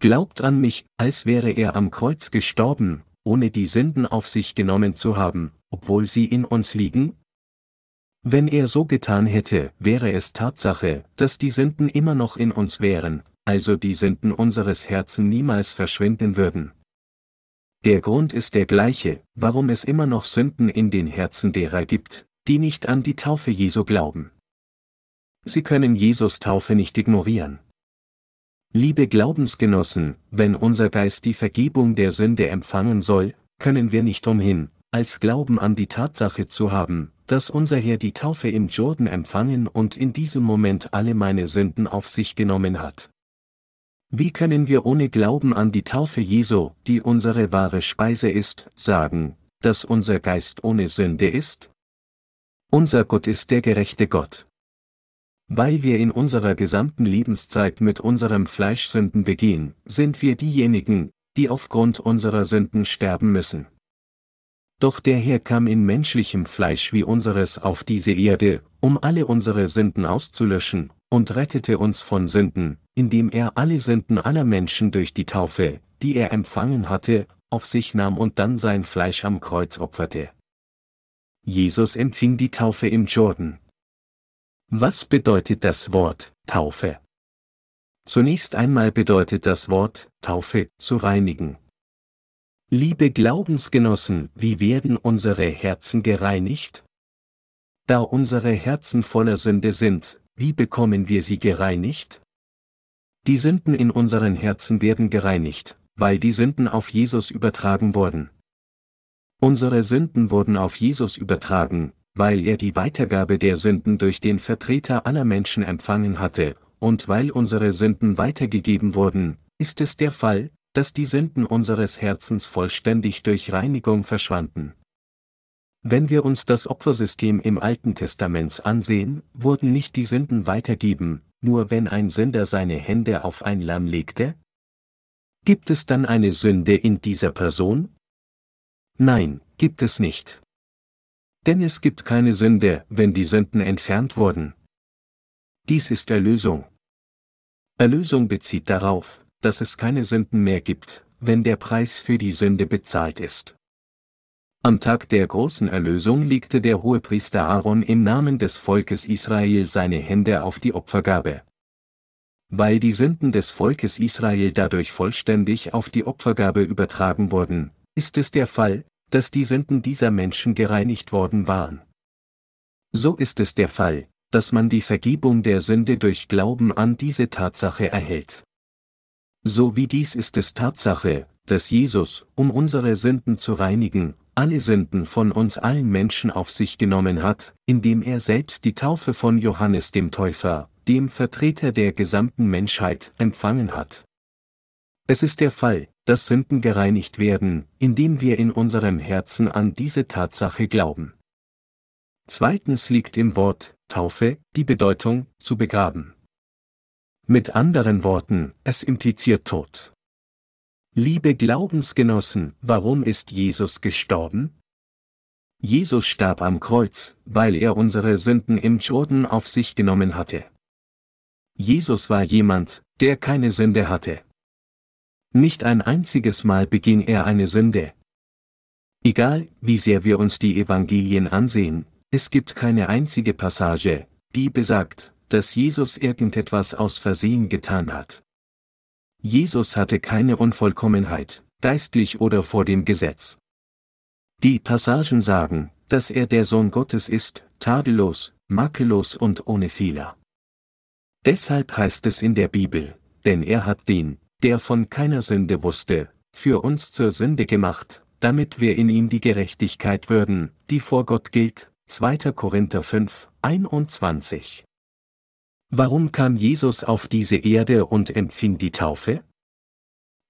Glaubt an mich, als wäre er am Kreuz gestorben, ohne die Sünden auf sich genommen zu haben, obwohl sie in uns liegen? Wenn er so getan hätte, wäre es Tatsache, dass die Sünden immer noch in uns wären, also die Sünden unseres Herzens niemals verschwinden würden. Der Grund ist der gleiche, warum es immer noch Sünden in den Herzen derer gibt, die nicht an die Taufe Jesu glauben. Sie können Jesus Taufe nicht ignorieren. Liebe Glaubensgenossen, wenn unser Geist die Vergebung der Sünde empfangen soll, können wir nicht umhin, als Glauben an die Tatsache zu haben, dass unser Herr die Taufe im Jordan empfangen und in diesem Moment alle meine Sünden auf sich genommen hat. Wie können wir ohne Glauben an die Taufe Jesu, die unsere wahre Speise ist, sagen, dass unser Geist ohne Sünde ist? Unser Gott ist der gerechte Gott. Weil wir in unserer gesamten Lebenszeit mit unserem Fleisch Sünden begehen, sind wir diejenigen, die aufgrund unserer Sünden sterben müssen. Doch der Herr kam in menschlichem Fleisch wie unseres auf diese Erde, um alle unsere Sünden auszulöschen, und rettete uns von Sünden, indem er alle Sünden aller Menschen durch die Taufe, die er empfangen hatte, auf sich nahm und dann sein Fleisch am Kreuz opferte. Jesus empfing die Taufe im Jordan. Was bedeutet das Wort Taufe? Zunächst einmal bedeutet das Wort Taufe zu reinigen. Liebe Glaubensgenossen, wie werden unsere Herzen gereinigt? Da unsere Herzen voller Sünde sind, wie bekommen wir sie gereinigt? Die Sünden in unseren Herzen werden gereinigt, weil die Sünden auf Jesus übertragen wurden. Unsere Sünden wurden auf Jesus übertragen, weil er die Weitergabe der Sünden durch den Vertreter aller Menschen empfangen hatte, und weil unsere Sünden weitergegeben wurden, ist es der Fall, dass die Sünden unseres Herzens vollständig durch Reinigung verschwanden. Wenn wir uns das Opfersystem im Alten Testament ansehen, wurden nicht die Sünden weitergeben, nur wenn ein Sünder seine Hände auf ein Lamm legte? Gibt es dann eine Sünde in dieser Person? Nein, gibt es nicht. Denn es gibt keine Sünde, wenn die Sünden entfernt wurden. Dies ist Erlösung. Erlösung bezieht darauf, dass es keine Sünden mehr gibt, wenn der Preis für die Sünde bezahlt ist. Am Tag der großen Erlösung legte der Hohepriester Aaron im Namen des Volkes Israel seine Hände auf die Opfergabe. Weil die Sünden des Volkes Israel dadurch vollständig auf die Opfergabe übertragen wurden, ist es der Fall, dass die Sünden dieser Menschen gereinigt worden waren. So ist es der Fall, dass man die Vergebung der Sünde durch Glauben an diese Tatsache erhält. So wie dies ist es Tatsache, dass Jesus, um unsere Sünden zu reinigen, alle Sünden von uns allen Menschen auf sich genommen hat, indem er selbst die Taufe von Johannes dem Täufer, dem Vertreter der gesamten Menschheit, empfangen hat. Es ist der Fall, dass Sünden gereinigt werden, indem wir in unserem Herzen an diese Tatsache glauben. Zweitens liegt im Wort Taufe die Bedeutung zu begraben. Mit anderen Worten, es impliziert Tod. Liebe Glaubensgenossen, warum ist Jesus gestorben? Jesus starb am Kreuz, weil er unsere Sünden im Jordan auf sich genommen hatte. Jesus war jemand, der keine Sünde hatte. Nicht ein einziges Mal beging er eine Sünde. Egal, wie sehr wir uns die Evangelien ansehen, es gibt keine einzige Passage, die besagt, dass Jesus irgendetwas aus Versehen getan hat. Jesus hatte keine Unvollkommenheit, geistlich oder vor dem Gesetz. Die Passagen sagen, dass er der Sohn Gottes ist, tadellos, makellos und ohne Fehler. Deshalb heißt es in der Bibel, denn er hat den, der von keiner Sünde wusste, für uns zur Sünde gemacht, damit wir in ihm die Gerechtigkeit würden, die vor Gott gilt. 2. Korinther 5, 21. Warum kam Jesus auf diese Erde und empfing die Taufe?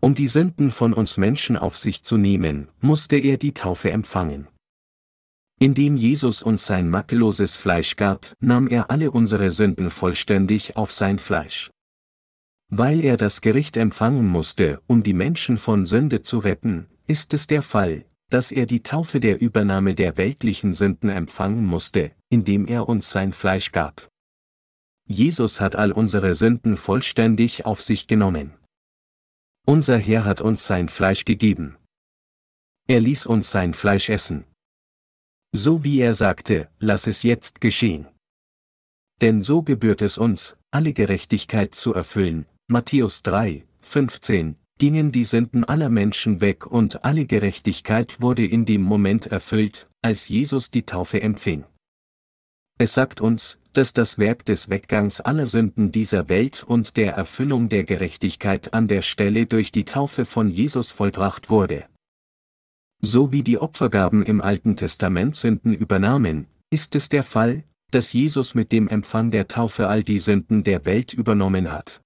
Um die Sünden von uns Menschen auf sich zu nehmen, musste er die Taufe empfangen. Indem Jesus uns sein makelloses Fleisch gab, nahm er alle unsere Sünden vollständig auf sein Fleisch. Weil er das Gericht empfangen musste, um die Menschen von Sünde zu retten, ist es der Fall, dass er die Taufe der Übernahme der weltlichen Sünden empfangen musste, indem er uns sein Fleisch gab. Jesus hat all unsere Sünden vollständig auf sich genommen. Unser Herr hat uns sein Fleisch gegeben. Er ließ uns sein Fleisch essen. So wie er sagte, lass es jetzt geschehen. Denn so gebührt es uns, alle Gerechtigkeit zu erfüllen. Matthäus 3, 15, gingen die Sünden aller Menschen weg und alle Gerechtigkeit wurde in dem Moment erfüllt, als Jesus die Taufe empfing. Es sagt uns, dass das Werk des Weggangs aller Sünden dieser Welt und der Erfüllung der Gerechtigkeit an der Stelle durch die Taufe von Jesus vollbracht wurde. So wie die Opfergaben im Alten Testament Sünden übernahmen, ist es der Fall, dass Jesus mit dem Empfang der Taufe all die Sünden der Welt übernommen hat.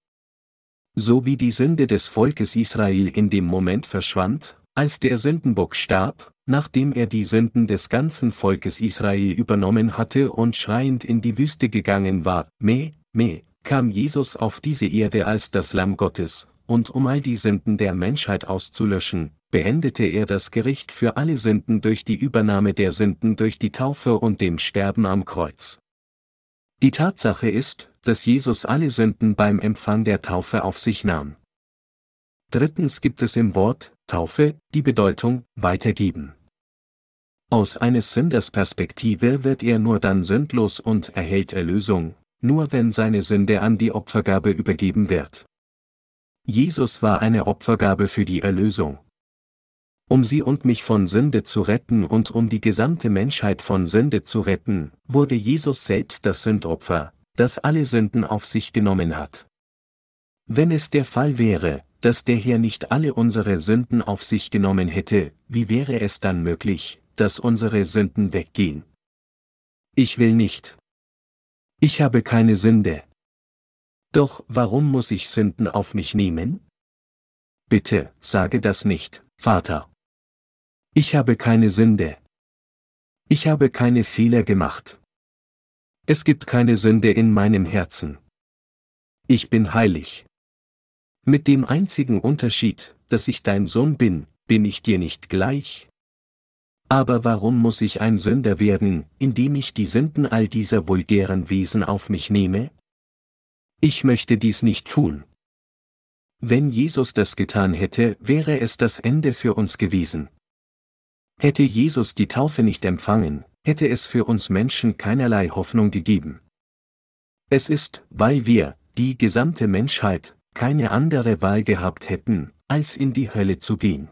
So wie die Sünde des Volkes Israel in dem Moment verschwand, als der Sündenbock starb, nachdem er die Sünden des ganzen Volkes Israel übernommen hatte und schreiend in die Wüste gegangen war, meh, meh, kam Jesus auf diese Erde als das Lamm Gottes, und um all die Sünden der Menschheit auszulöschen, beendete er das Gericht für alle Sünden durch die Übernahme der Sünden durch die Taufe und dem Sterben am Kreuz. Die Tatsache ist, dass Jesus alle Sünden beim Empfang der Taufe auf sich nahm. Drittens gibt es im Wort Taufe die Bedeutung weitergeben. Aus eines Sünders Perspektive wird er nur dann sündlos und erhält Erlösung, nur wenn seine Sünde an die Opfergabe übergeben wird. Jesus war eine Opfergabe für die Erlösung. Um sie und mich von Sünde zu retten und um die gesamte Menschheit von Sünde zu retten, wurde Jesus selbst das Sündopfer, das alle Sünden auf sich genommen hat. Wenn es der Fall wäre, dass der Herr nicht alle unsere Sünden auf sich genommen hätte, wie wäre es dann möglich, dass unsere Sünden weggehen? Ich will nicht. Ich habe keine Sünde. Doch warum muss ich Sünden auf mich nehmen? Bitte, sage das nicht, Vater. Ich habe keine Sünde. Ich habe keine Fehler gemacht. Es gibt keine Sünde in meinem Herzen. Ich bin heilig. Mit dem einzigen Unterschied, dass ich dein Sohn bin, bin ich dir nicht gleich. Aber warum muss ich ein Sünder werden, indem ich die Sünden all dieser vulgären Wesen auf mich nehme? Ich möchte dies nicht tun. Wenn Jesus das getan hätte, wäre es das Ende für uns gewesen. Hätte Jesus die Taufe nicht empfangen, hätte es für uns Menschen keinerlei Hoffnung gegeben. Es ist, weil wir, die gesamte Menschheit, keine andere Wahl gehabt hätten, als in die Hölle zu gehen.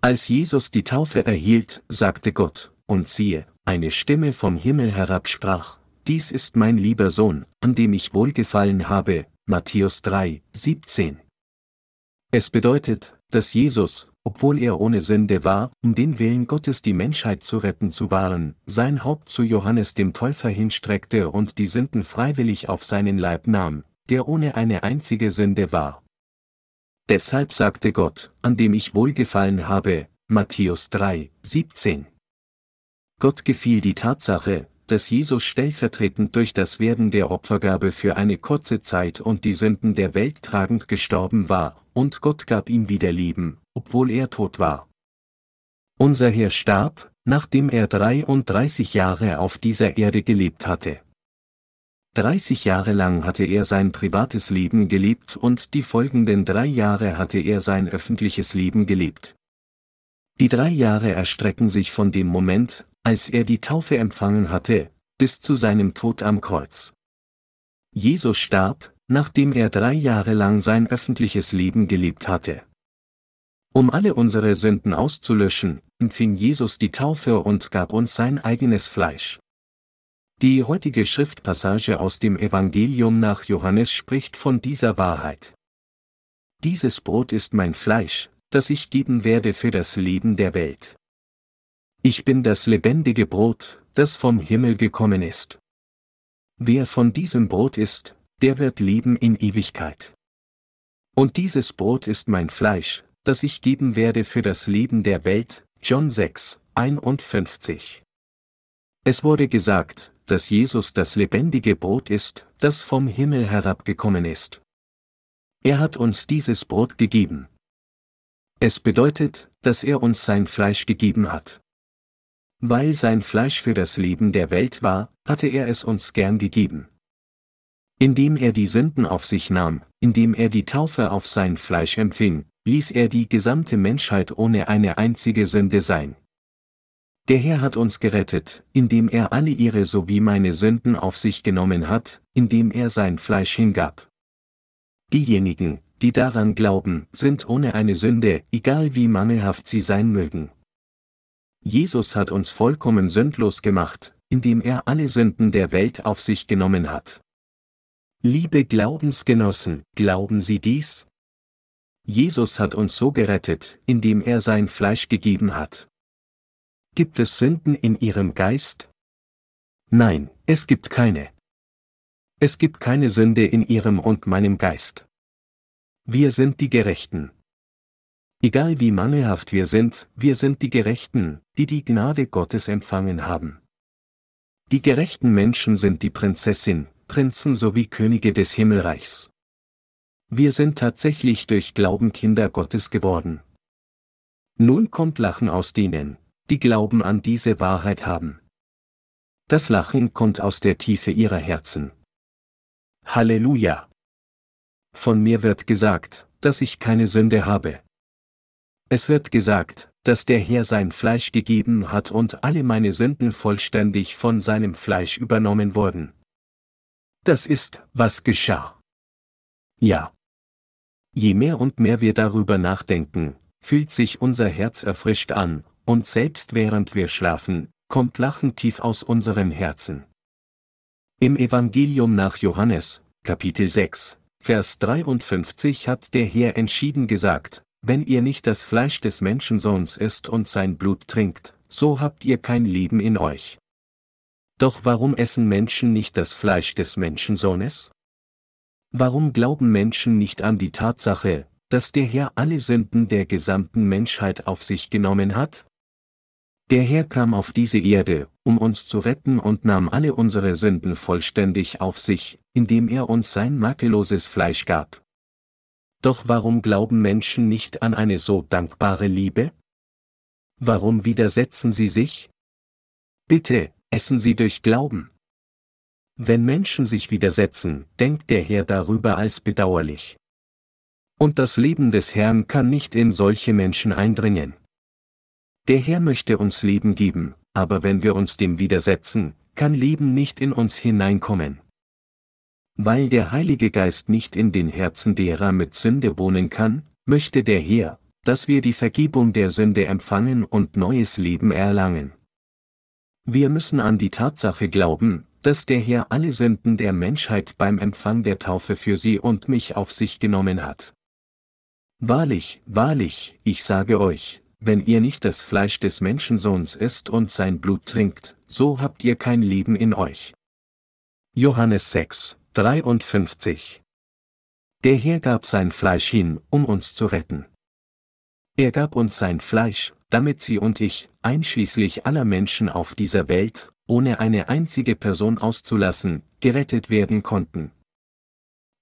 Als Jesus die Taufe erhielt, sagte Gott, und siehe, eine Stimme vom Himmel herab sprach, dies ist mein lieber Sohn, an dem ich wohlgefallen habe, Matthäus 3, 17. Es bedeutet, dass Jesus, obwohl er ohne Sünde war, um den Willen Gottes die Menschheit zu retten zu wahren, sein Haupt zu Johannes dem Täufer hinstreckte und die Sünden freiwillig auf seinen Leib nahm, der ohne eine einzige Sünde war. Deshalb sagte Gott, an dem ich wohlgefallen habe, Matthäus 3, 17. Gott gefiel die Tatsache, dass Jesus stellvertretend durch das Werden der Opfergabe für eine kurze Zeit und die Sünden der Welt tragend gestorben war, und Gott gab ihm wieder Leben, obwohl er tot war. Unser Herr starb, nachdem er 33 Jahre auf dieser Erde gelebt hatte. 30 Jahre lang hatte er sein privates Leben gelebt und die folgenden drei Jahre hatte er sein öffentliches Leben gelebt. Die drei Jahre erstrecken sich von dem Moment, als er die Taufe empfangen hatte, bis zu seinem Tod am Kreuz. Jesus starb, nachdem er drei Jahre lang sein öffentliches Leben gelebt hatte. Um alle unsere Sünden auszulöschen, empfing Jesus die Taufe und gab uns sein eigenes Fleisch. Die heutige Schriftpassage aus dem Evangelium nach Johannes spricht von dieser Wahrheit. Dieses Brot ist mein Fleisch, das ich geben werde für das Leben der Welt. Ich bin das lebendige Brot, das vom Himmel gekommen ist. Wer von diesem Brot isst, der wird leben in Ewigkeit. Und dieses Brot ist mein Fleisch, das ich geben werde für das Leben der Welt, John 6, 51. Es wurde gesagt, dass Jesus das lebendige Brot ist, das vom Himmel herabgekommen ist. Er hat uns dieses Brot gegeben. Es bedeutet, dass er uns sein Fleisch gegeben hat. Weil sein Fleisch für das Leben der Welt war, hatte er es uns gern gegeben. Indem er die Sünden auf sich nahm, indem er die Taufe auf sein Fleisch empfing, ließ er die gesamte Menschheit ohne eine einzige Sünde sein. Der Herr hat uns gerettet, indem er alle ihre sowie meine Sünden auf sich genommen hat, indem er sein Fleisch hingab. Diejenigen, die daran glauben, sind ohne eine Sünde, egal wie mangelhaft sie sein mögen. Jesus hat uns vollkommen sündlos gemacht, indem er alle Sünden der Welt auf sich genommen hat. Liebe Glaubensgenossen, glauben Sie dies? Jesus hat uns so gerettet, indem er sein Fleisch gegeben hat. Gibt es Sünden in Ihrem Geist? Nein, es gibt keine. Es gibt keine Sünde in Ihrem und meinem Geist. Wir sind die Gerechten. Egal wie mangelhaft wir sind, wir sind die Gerechten, die die Gnade Gottes empfangen haben. Die gerechten Menschen sind die Prinzessin, Prinzen sowie Könige des Himmelreichs. Wir sind tatsächlich durch Glauben Kinder Gottes geworden. Nun kommt Lachen aus denen, die Glauben an diese Wahrheit haben. Das Lachen kommt aus der Tiefe ihrer Herzen. Halleluja! Von mir wird gesagt, dass ich keine Sünde habe. Es wird gesagt, dass der Herr sein Fleisch gegeben hat und alle meine Sünden vollständig von seinem Fleisch übernommen wurden. Das ist, was geschah. Ja. Je mehr und mehr wir darüber nachdenken, fühlt sich unser Herz erfrischt an, und selbst während wir schlafen, kommt Lachen tief aus unserem Herzen. Im Evangelium nach Johannes, Kapitel 6, Vers 53 hat der Herr entschieden gesagt, wenn ihr nicht das Fleisch des Menschensohns isst und sein Blut trinkt, so habt ihr kein Leben in euch. Doch warum essen Menschen nicht das Fleisch des Menschensohnes? Warum glauben Menschen nicht an die Tatsache, dass der Herr alle Sünden der gesamten Menschheit auf sich genommen hat? Der Herr kam auf diese Erde, um uns zu retten und nahm alle unsere Sünden vollständig auf sich, indem er uns sein makelloses Fleisch gab. Doch warum glauben Menschen nicht an eine so dankbare Liebe? Warum widersetzen sie sich? Bitte, essen sie durch Glauben. Wenn Menschen sich widersetzen, denkt der Herr darüber als bedauerlich. Und das Leben des Herrn kann nicht in solche Menschen eindringen. Der Herr möchte uns Leben geben, aber wenn wir uns dem widersetzen, kann Leben nicht in uns hineinkommen. Weil der Heilige Geist nicht in den Herzen derer mit Sünde wohnen kann, möchte der Herr, dass wir die Vergebung der Sünde empfangen und neues Leben erlangen. Wir müssen an die Tatsache glauben, dass der Herr alle Sünden der Menschheit beim Empfang der Taufe für sie und mich auf sich genommen hat. Wahrlich, wahrlich, ich sage euch, wenn ihr nicht das Fleisch des Menschensohns isst und sein Blut trinkt, so habt ihr kein Leben in euch. Johannes 6, 53 Der Herr gab sein Fleisch hin, um uns zu retten. Er gab uns sein Fleisch, damit sie und ich, einschließlich aller Menschen auf dieser Welt, ohne eine einzige Person auszulassen, gerettet werden konnten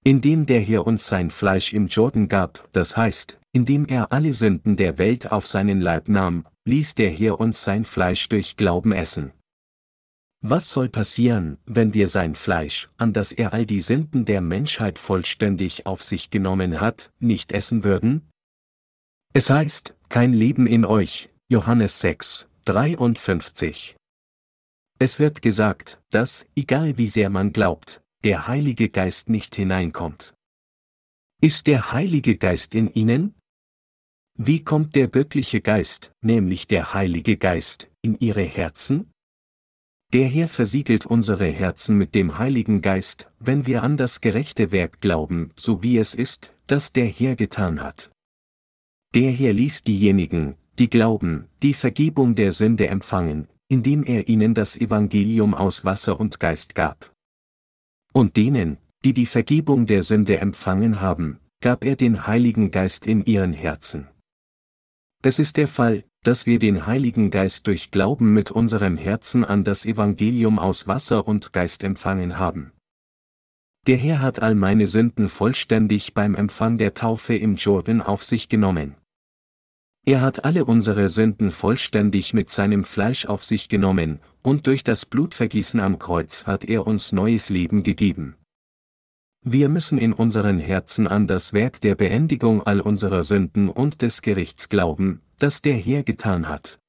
indem der Herr uns sein Fleisch im Jordan gab, das heißt, indem er alle Sünden der Welt auf seinen Leib nahm, ließ der Herr uns sein Fleisch durch Glauben essen. Was soll passieren, wenn wir sein Fleisch, an das er all die Sünden der Menschheit vollständig auf sich genommen hat, nicht essen würden? Es heißt, kein Leben in euch, Johannes 6, 53. Es wird gesagt, dass, egal wie sehr man glaubt, der Heilige Geist nicht hineinkommt. Ist der Heilige Geist in ihnen? Wie kommt der göttliche Geist, nämlich der Heilige Geist, in ihre Herzen? Der Herr versiegelt unsere Herzen mit dem Heiligen Geist, wenn wir an das gerechte Werk glauben, so wie es ist, das der Herr getan hat. Der Herr ließ diejenigen, die glauben, die Vergebung der Sünde empfangen, indem er ihnen das Evangelium aus Wasser und Geist gab. Und denen, die die Vergebung der Sünde empfangen haben, gab er den Heiligen Geist in ihren Herzen. Es ist der Fall, dass wir den Heiligen Geist durch Glauben mit unserem Herzen an das Evangelium aus Wasser und Geist empfangen haben. Der Herr hat all meine Sünden vollständig beim Empfang der Taufe im Jordan auf sich genommen. Er hat alle unsere Sünden vollständig mit seinem Fleisch auf sich genommen, und durch das Blutvergießen am Kreuz hat er uns neues Leben gegeben. Wir müssen in unseren Herzen an das Werk der Beendigung all unserer Sünden und des Gerichts glauben, das der Herr getan hat.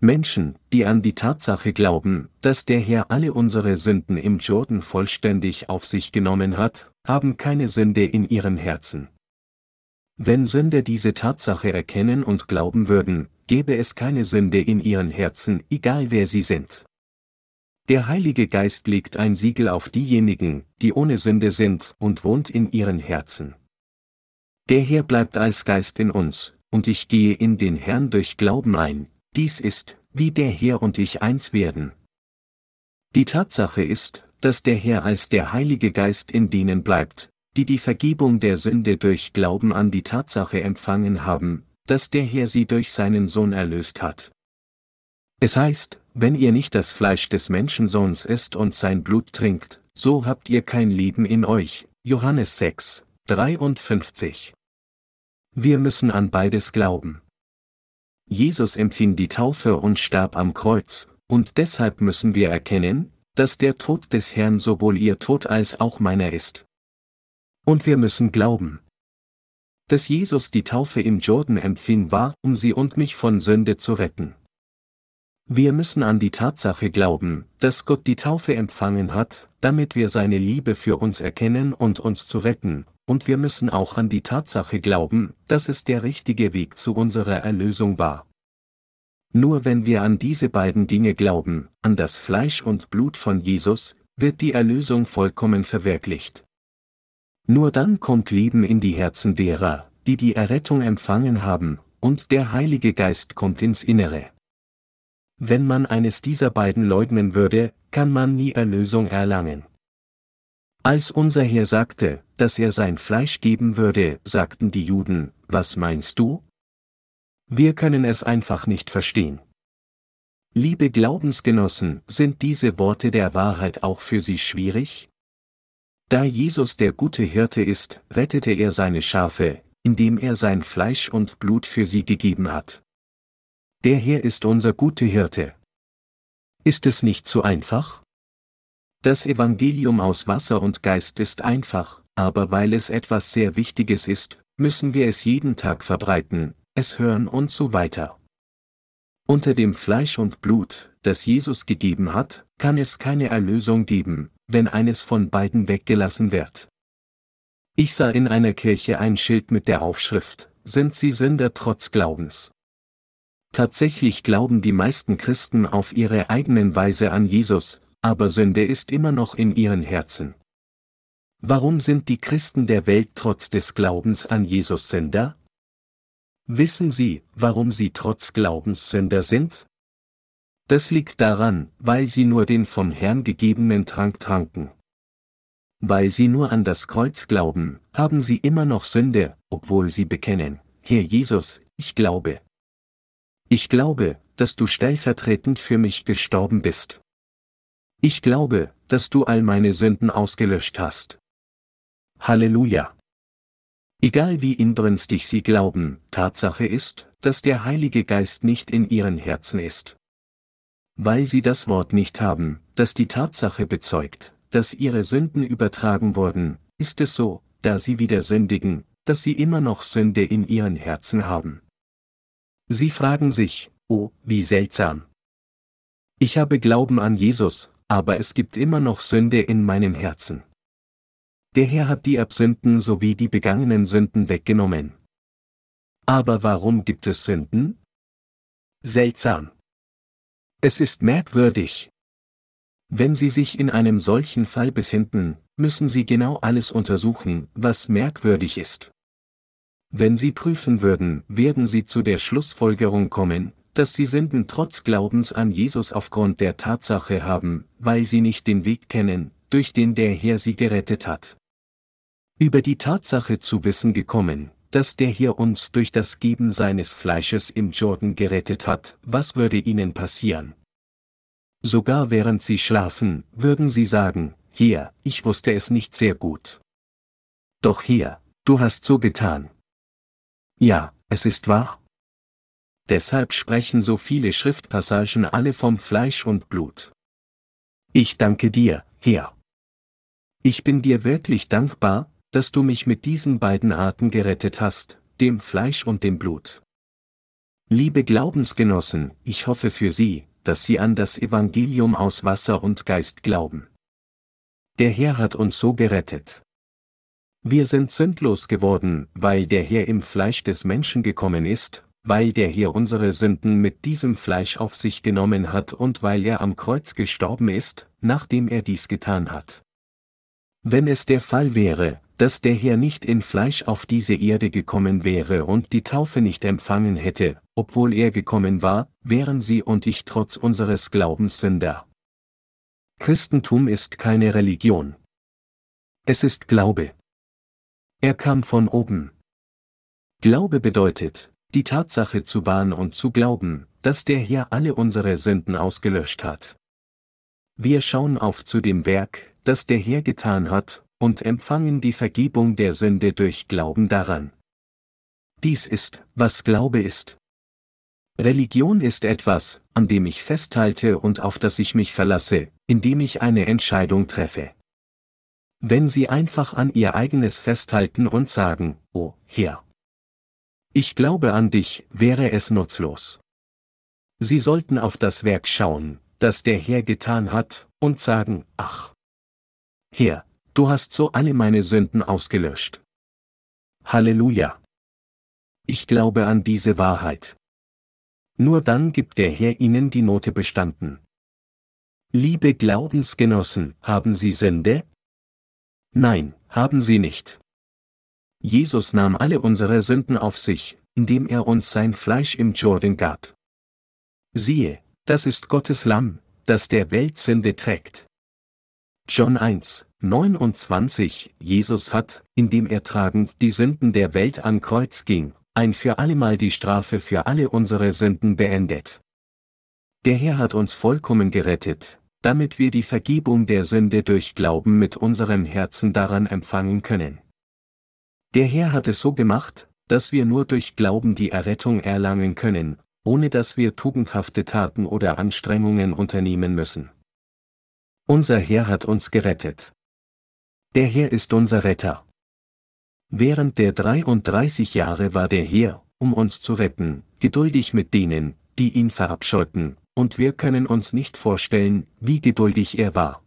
Menschen, die an die Tatsache glauben, dass der Herr alle unsere Sünden im Jordan vollständig auf sich genommen hat, haben keine Sünde in ihren Herzen. Wenn Sünder diese Tatsache erkennen und glauben würden, gäbe es keine Sünde in ihren Herzen, egal wer sie sind. Der Heilige Geist legt ein Siegel auf diejenigen, die ohne Sünde sind, und wohnt in ihren Herzen. Der Herr bleibt als Geist in uns, und ich gehe in den Herrn durch Glauben ein, dies ist, wie der Herr und ich eins werden. Die Tatsache ist, dass der Herr als der Heilige Geist in denen bleibt, die die Vergebung der Sünde durch Glauben an die Tatsache empfangen haben, dass der Herr sie durch seinen Sohn erlöst hat. Es heißt, wenn ihr nicht das Fleisch des Menschensohns esst und sein Blut trinkt, so habt ihr kein Leben in euch. Johannes 6, 53. Wir müssen an beides glauben. Jesus empfing die Taufe und starb am Kreuz, und deshalb müssen wir erkennen, dass der Tod des Herrn sowohl ihr Tod als auch meiner ist. Und wir müssen glauben. Dass Jesus die Taufe im Jordan empfing war, um sie und mich von Sünde zu retten. Wir müssen an die Tatsache glauben, dass Gott die Taufe empfangen hat, damit wir seine Liebe für uns erkennen und uns zu retten, und wir müssen auch an die Tatsache glauben, dass es der richtige Weg zu unserer Erlösung war. Nur wenn wir an diese beiden Dinge glauben, an das Fleisch und Blut von Jesus, wird die Erlösung vollkommen verwirklicht. Nur dann kommt Leben in die Herzen derer, die die Errettung empfangen haben, und der Heilige Geist kommt ins Innere. Wenn man eines dieser beiden leugnen würde, kann man nie Erlösung erlangen. Als unser Herr sagte, dass er sein Fleisch geben würde, sagten die Juden, was meinst du? Wir können es einfach nicht verstehen. Liebe Glaubensgenossen, sind diese Worte der Wahrheit auch für Sie schwierig? Da Jesus der gute Hirte ist, rettete er seine Schafe, indem er sein Fleisch und Blut für sie gegeben hat. Der Herr ist unser gute Hirte. Ist es nicht zu einfach? Das Evangelium aus Wasser und Geist ist einfach, aber weil es etwas sehr Wichtiges ist, müssen wir es jeden Tag verbreiten, es hören und so weiter. Unter dem Fleisch und Blut, das Jesus gegeben hat, kann es keine Erlösung geben, wenn eines von beiden weggelassen wird. Ich sah in einer Kirche ein Schild mit der Aufschrift, sind Sie Sünder trotz Glaubens. Tatsächlich glauben die meisten Christen auf ihre eigenen Weise an Jesus, aber Sünde ist immer noch in ihren Herzen. Warum sind die Christen der Welt trotz des Glaubens an Jesus Sünder? Wissen Sie, warum sie trotz Glaubens Sünder sind? Das liegt daran, weil sie nur den vom Herrn gegebenen Trank tranken. Weil sie nur an das Kreuz glauben, haben sie immer noch Sünde, obwohl sie bekennen, Herr Jesus, ich glaube. Ich glaube, dass du stellvertretend für mich gestorben bist. Ich glaube, dass du all meine Sünden ausgelöscht hast. Halleluja. Egal wie inbrünstig sie glauben, Tatsache ist, dass der Heilige Geist nicht in ihren Herzen ist. Weil sie das Wort nicht haben, das die Tatsache bezeugt, dass ihre Sünden übertragen wurden, ist es so, da sie wieder sündigen, dass sie immer noch Sünde in ihren Herzen haben. Sie fragen sich, oh, wie seltsam. Ich habe Glauben an Jesus, aber es gibt immer noch Sünde in meinem Herzen. Der Herr hat die Absünden sowie die begangenen Sünden weggenommen. Aber warum gibt es Sünden? Seltsam. Es ist merkwürdig. Wenn Sie sich in einem solchen Fall befinden, müssen Sie genau alles untersuchen, was merkwürdig ist. Wenn Sie prüfen würden, werden Sie zu der Schlussfolgerung kommen, dass sie Sünden trotz Glaubens an Jesus aufgrund der Tatsache haben, weil sie nicht den Weg kennen, durch den der Herr sie gerettet hat. Über die Tatsache zu wissen gekommen, dass der Herr uns durch das Geben seines Fleisches im Jordan gerettet hat, was würde ihnen passieren? Sogar während sie schlafen, würden sie sagen, hier, ich wusste es nicht sehr gut. Doch hier, du hast so getan. Ja, es ist wahr, deshalb sprechen so viele Schriftpassagen alle vom Fleisch und Blut. Ich danke dir, Herr. Ich bin dir wirklich dankbar, dass du mich mit diesen beiden Arten gerettet hast, dem Fleisch und dem Blut. Liebe Glaubensgenossen, ich hoffe für Sie, dass Sie an das Evangelium aus Wasser und Geist glauben. Der Herr hat uns so gerettet. Wir sind sündlos geworden, weil der Herr im Fleisch des Menschen gekommen ist, weil der Herr unsere Sünden mit diesem Fleisch auf sich genommen hat und weil er am Kreuz gestorben ist, nachdem er dies getan hat. Wenn es der Fall wäre, dass der Herr nicht in Fleisch auf diese Erde gekommen wäre und die Taufe nicht empfangen hätte, obwohl er gekommen war, wären Sie und ich trotz unseres Glaubens Sünder. Christentum ist keine Religion. Es ist Glaube. Er kam von oben. Glaube bedeutet, die Tatsache zu wahren und zu glauben, dass der Herr alle unsere Sünden ausgelöscht hat. Wir schauen auf zu dem Werk, das der Herr getan hat, und empfangen die Vergebung der Sünde durch Glauben daran. Dies ist, was Glaube ist. Religion ist etwas, an dem ich festhalte und auf das ich mich verlasse, indem ich eine Entscheidung treffe. Wenn Sie einfach an Ihr eigenes festhalten und sagen, oh, Herr. Ich glaube an dich, wäre es nutzlos. Sie sollten auf das Werk schauen, das der Herr getan hat, und sagen, ach. Herr, du hast so alle meine Sünden ausgelöscht. Halleluja. Ich glaube an diese Wahrheit. Nur dann gibt der Herr ihnen die Note bestanden. Liebe Glaubensgenossen, haben Sie Sünde? Nein, haben Sie nicht. Jesus nahm alle unsere Sünden auf sich, indem er uns sein Fleisch im Jordan gab. Siehe, das ist Gottes Lamm, das der Welt Sünde trägt. John 1, 29 Jesus hat, indem er tragend die Sünden der Welt an Kreuz ging, ein für allemal die Strafe für alle unsere Sünden beendet. Der Herr hat uns vollkommen gerettet, damit wir die Vergebung der Sünde durch Glauben mit unserem Herzen daran empfangen können. Der Herr hat es so gemacht, dass wir nur durch Glauben die Errettung erlangen können, ohne dass wir tugendhafte Taten oder Anstrengungen unternehmen müssen. Unser Herr hat uns gerettet. Der Herr ist unser Retter. Während der 33 Jahre war der Herr, um uns zu retten, geduldig mit denen, die ihn verabscheuten, und wir können uns nicht vorstellen, wie geduldig er war.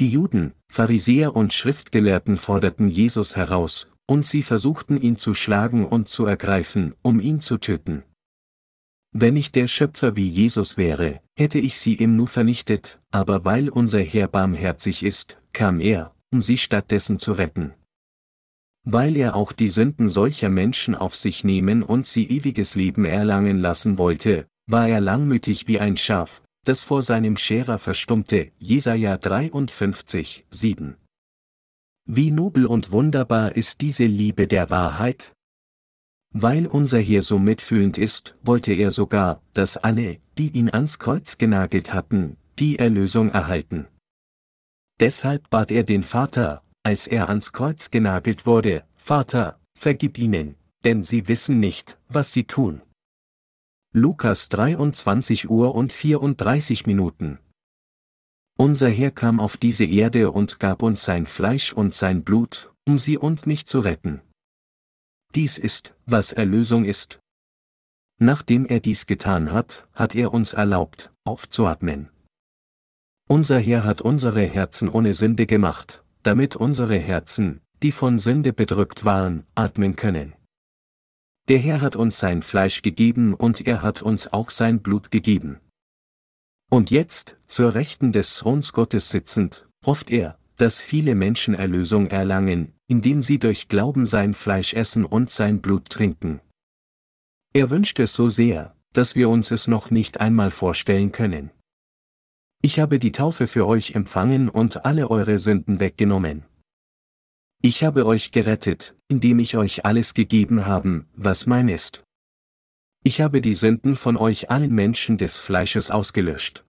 Die Juden, Pharisäer und Schriftgelehrten forderten Jesus heraus, und sie versuchten ihn zu schlagen und zu ergreifen, um ihn zu töten. Wenn ich der Schöpfer wie Jesus wäre, hätte ich sie ihm nur vernichtet, aber weil unser Herr barmherzig ist, kam er, um sie stattdessen zu retten. Weil er auch die Sünden solcher Menschen auf sich nehmen und sie ewiges Leben erlangen lassen wollte, war er langmütig wie ein Schaf, das vor seinem Scherer verstummte, Jesaja 53, 7. Wie nobel und wunderbar ist diese Liebe der Wahrheit? Weil unser Herr so mitfühlend ist, wollte er sogar, dass alle, die ihn ans Kreuz genagelt hatten, die Erlösung erhalten. Deshalb bat er den Vater, als er ans Kreuz genagelt wurde, Vater, vergib ihnen, denn sie wissen nicht, was sie tun. Lukas 23 Uhr und 34 Minuten. Unser Herr kam auf diese Erde und gab uns sein Fleisch und sein Blut, um sie und mich zu retten. Dies ist, was Erlösung ist. Nachdem er dies getan hat, hat er uns erlaubt, aufzuatmen. Unser Herr hat unsere Herzen ohne Sünde gemacht, damit unsere Herzen, die von Sünde bedrückt waren, atmen können. Der Herr hat uns sein Fleisch gegeben und er hat uns auch sein Blut gegeben. Und jetzt, zur Rechten des Throns Gottes sitzend, hofft er, dass viele Menschen Erlösung erlangen, indem sie durch Glauben sein Fleisch essen und sein Blut trinken. Er wünscht es so sehr, dass wir uns es noch nicht einmal vorstellen können. Ich habe die Taufe für euch empfangen und alle eure Sünden weggenommen. Ich habe euch gerettet, indem ich euch alles gegeben habe, was mein ist. Ich habe die Sünden von euch allen Menschen des Fleisches ausgelöscht.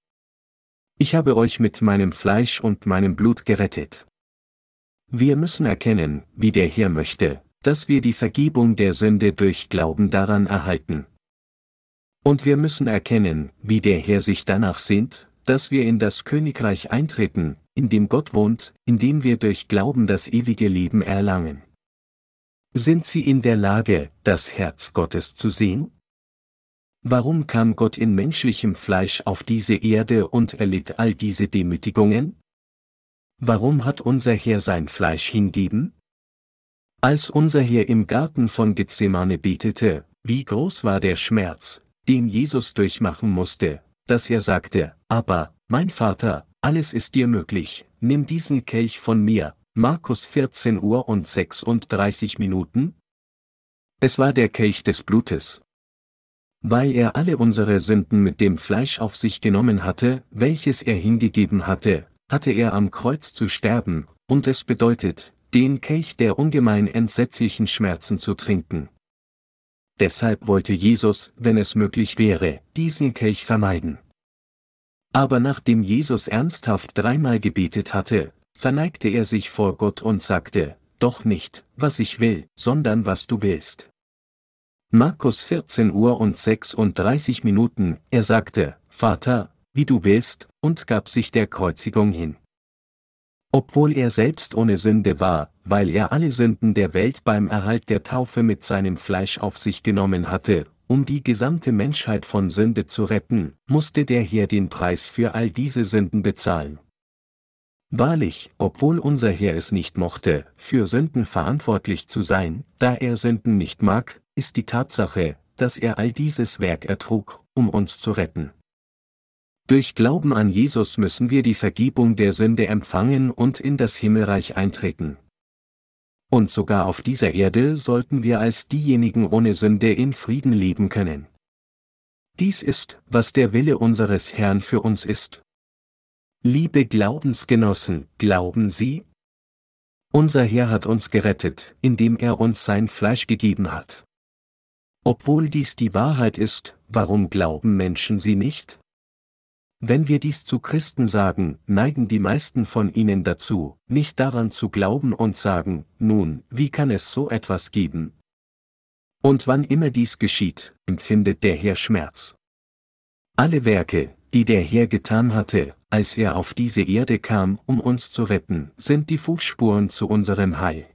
Ich habe euch mit meinem Fleisch und meinem Blut gerettet. Wir müssen erkennen, wie der Herr möchte, dass wir die Vergebung der Sünde durch Glauben daran erhalten. Und wir müssen erkennen, wie der Herr sich danach sehnt, dass wir in das Königreich eintreten, in dem Gott wohnt, in dem wir durch Glauben das ewige Leben erlangen. Sind Sie in der Lage, das Herz Gottes zu sehen? Warum kam Gott in menschlichem Fleisch auf diese Erde und erlitt all diese Demütigungen? Warum hat unser Herr sein Fleisch hingeben? Als unser Herr im Garten von Gethsemane betete, wie groß war der Schmerz, den Jesus durchmachen musste, dass er sagte, aber, mein Vater, alles ist dir möglich, nimm diesen Kelch von mir, Markus 14 Uhr und 36 Minuten? Es war der Kelch des Blutes. Weil er alle unsere Sünden mit dem Fleisch auf sich genommen hatte, welches er hingegeben hatte, hatte er am Kreuz zu sterben, und es bedeutet, den Kelch der ungemein entsetzlichen Schmerzen zu trinken. Deshalb wollte Jesus, wenn es möglich wäre, diesen Kelch vermeiden. Aber nachdem Jesus ernsthaft dreimal gebetet hatte, verneigte er sich vor Gott und sagte, Doch nicht, was ich will, sondern was du willst. Markus 14 Uhr und 36 Minuten, er sagte, Vater, wie du willst, und gab sich der Kreuzigung hin. Obwohl er selbst ohne Sünde war, weil er alle Sünden der Welt beim Erhalt der Taufe mit seinem Fleisch auf sich genommen hatte, um die gesamte Menschheit von Sünde zu retten, musste der Herr den Preis für all diese Sünden bezahlen. Wahrlich, obwohl unser Herr es nicht mochte, für Sünden verantwortlich zu sein, da er Sünden nicht mag, ist die Tatsache, dass er all dieses Werk ertrug, um uns zu retten. Durch Glauben an Jesus müssen wir die Vergebung der Sünde empfangen und in das Himmelreich eintreten. Und sogar auf dieser Erde sollten wir als diejenigen ohne Sünde in Frieden leben können. Dies ist, was der Wille unseres Herrn für uns ist. Liebe Glaubensgenossen, glauben Sie? Unser Herr hat uns gerettet, indem er uns sein Fleisch gegeben hat. Obwohl dies die Wahrheit ist, warum glauben Menschen sie nicht? Wenn wir dies zu Christen sagen, neigen die meisten von ihnen dazu, nicht daran zu glauben und sagen, nun, wie kann es so etwas geben? Und wann immer dies geschieht, empfindet der Herr Schmerz. Alle Werke, die der Herr getan hatte, als er auf diese Erde kam, um uns zu retten, sind die Fußspuren zu unserem Heil.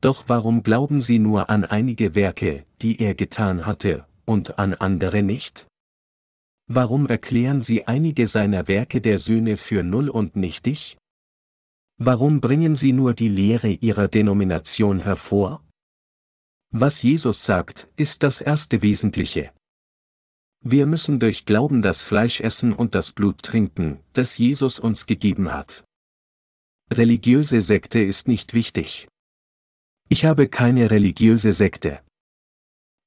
Doch warum glauben Sie nur an einige Werke, die er getan hatte, und an andere nicht? Warum erklären Sie einige seiner Werke der Söhne für null und nichtig? Warum bringen Sie nur die Lehre Ihrer Denomination hervor? Was Jesus sagt, ist das erste Wesentliche. Wir müssen durch Glauben das Fleisch essen und das Blut trinken, das Jesus uns gegeben hat. Religiöse Sekte ist nicht wichtig. Ich habe keine religiöse Sekte.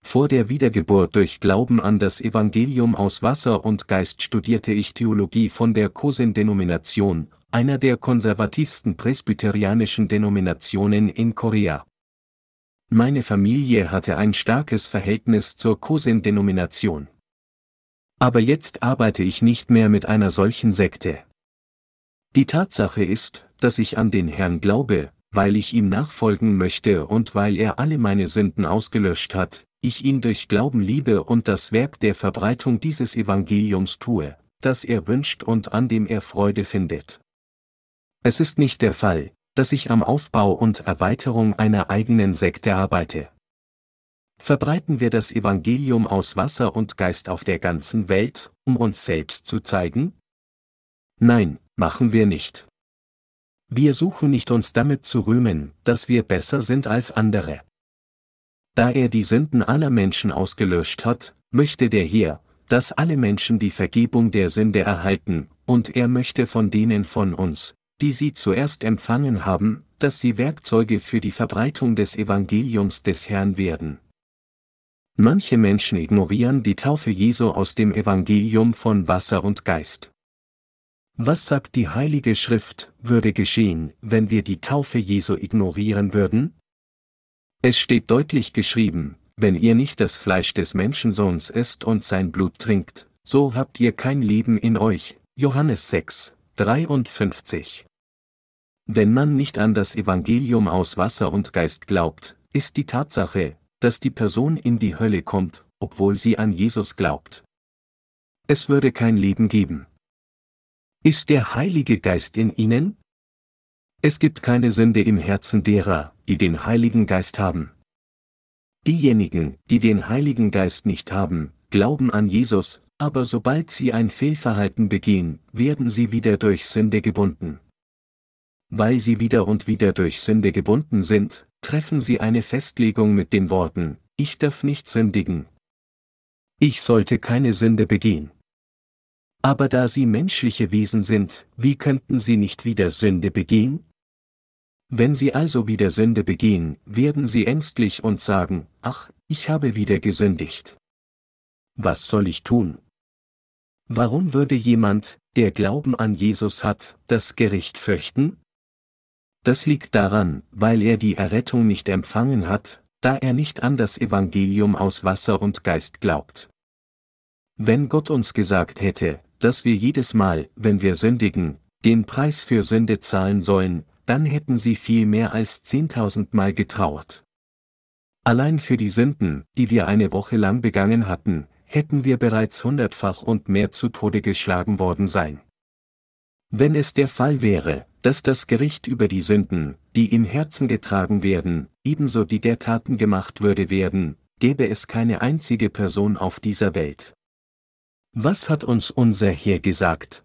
Vor der Wiedergeburt durch Glauben an das Evangelium aus Wasser und Geist studierte ich Theologie von der Kosin-Denomination, einer der konservativsten presbyterianischen Denominationen in Korea. Meine Familie hatte ein starkes Verhältnis zur Kosin-Denomination. Aber jetzt arbeite ich nicht mehr mit einer solchen Sekte. Die Tatsache ist, dass ich an den Herrn glaube, weil ich ihm nachfolgen möchte und weil er alle meine Sünden ausgelöscht hat, ich ihn durch Glauben liebe und das Werk der Verbreitung dieses Evangeliums tue, das er wünscht und an dem er Freude findet. Es ist nicht der Fall, dass ich am Aufbau und Erweiterung einer eigenen Sekte arbeite. Verbreiten wir das Evangelium aus Wasser und Geist auf der ganzen Welt, um uns selbst zu zeigen? Nein, machen wir nicht. Wir suchen nicht uns damit zu rühmen, dass wir besser sind als andere. Da er die Sünden aller Menschen ausgelöscht hat, möchte der Herr, dass alle Menschen die Vergebung der Sünde erhalten, und er möchte von denen von uns, die sie zuerst empfangen haben, dass sie Werkzeuge für die Verbreitung des Evangeliums des Herrn werden. Manche Menschen ignorieren die Taufe Jesu aus dem Evangelium von Wasser und Geist. Was sagt die Heilige Schrift, würde geschehen, wenn wir die Taufe Jesu ignorieren würden? Es steht deutlich geschrieben, wenn ihr nicht das Fleisch des Menschensohns esst und sein Blut trinkt, so habt ihr kein Leben in euch. Johannes 6, 53. Wenn man nicht an das Evangelium aus Wasser und Geist glaubt, ist die Tatsache, dass die Person in die Hölle kommt, obwohl sie an Jesus glaubt. Es würde kein Leben geben. Ist der Heilige Geist in ihnen? Es gibt keine Sünde im Herzen derer, die den Heiligen Geist haben. Diejenigen, die den Heiligen Geist nicht haben, glauben an Jesus, aber sobald sie ein Fehlverhalten begehen, werden sie wieder durch Sünde gebunden. Weil sie wieder und wieder durch Sünde gebunden sind, treffen sie eine Festlegung mit den Worten, ich darf nicht sündigen. Ich sollte keine Sünde begehen. Aber da sie menschliche Wesen sind, wie könnten sie nicht wieder Sünde begehen? Wenn sie also wieder Sünde begehen, werden sie ängstlich und sagen, ach, ich habe wieder gesündigt. Was soll ich tun? Warum würde jemand, der Glauben an Jesus hat, das Gericht fürchten? Das liegt daran, weil er die Errettung nicht empfangen hat, da er nicht an das Evangelium aus Wasser und Geist glaubt. Wenn Gott uns gesagt hätte, dass wir jedes Mal, wenn wir sündigen, den Preis für Sünde zahlen sollen, dann hätten sie viel mehr als zehntausendmal getrauert. Allein für die Sünden, die wir eine Woche lang begangen hatten, hätten wir bereits hundertfach und mehr zu Tode geschlagen worden sein. Wenn es der Fall wäre, dass das Gericht über die Sünden, die im Herzen getragen werden, ebenso die der Taten gemacht würde werden, gäbe es keine einzige Person auf dieser Welt. Was hat uns unser Herr gesagt?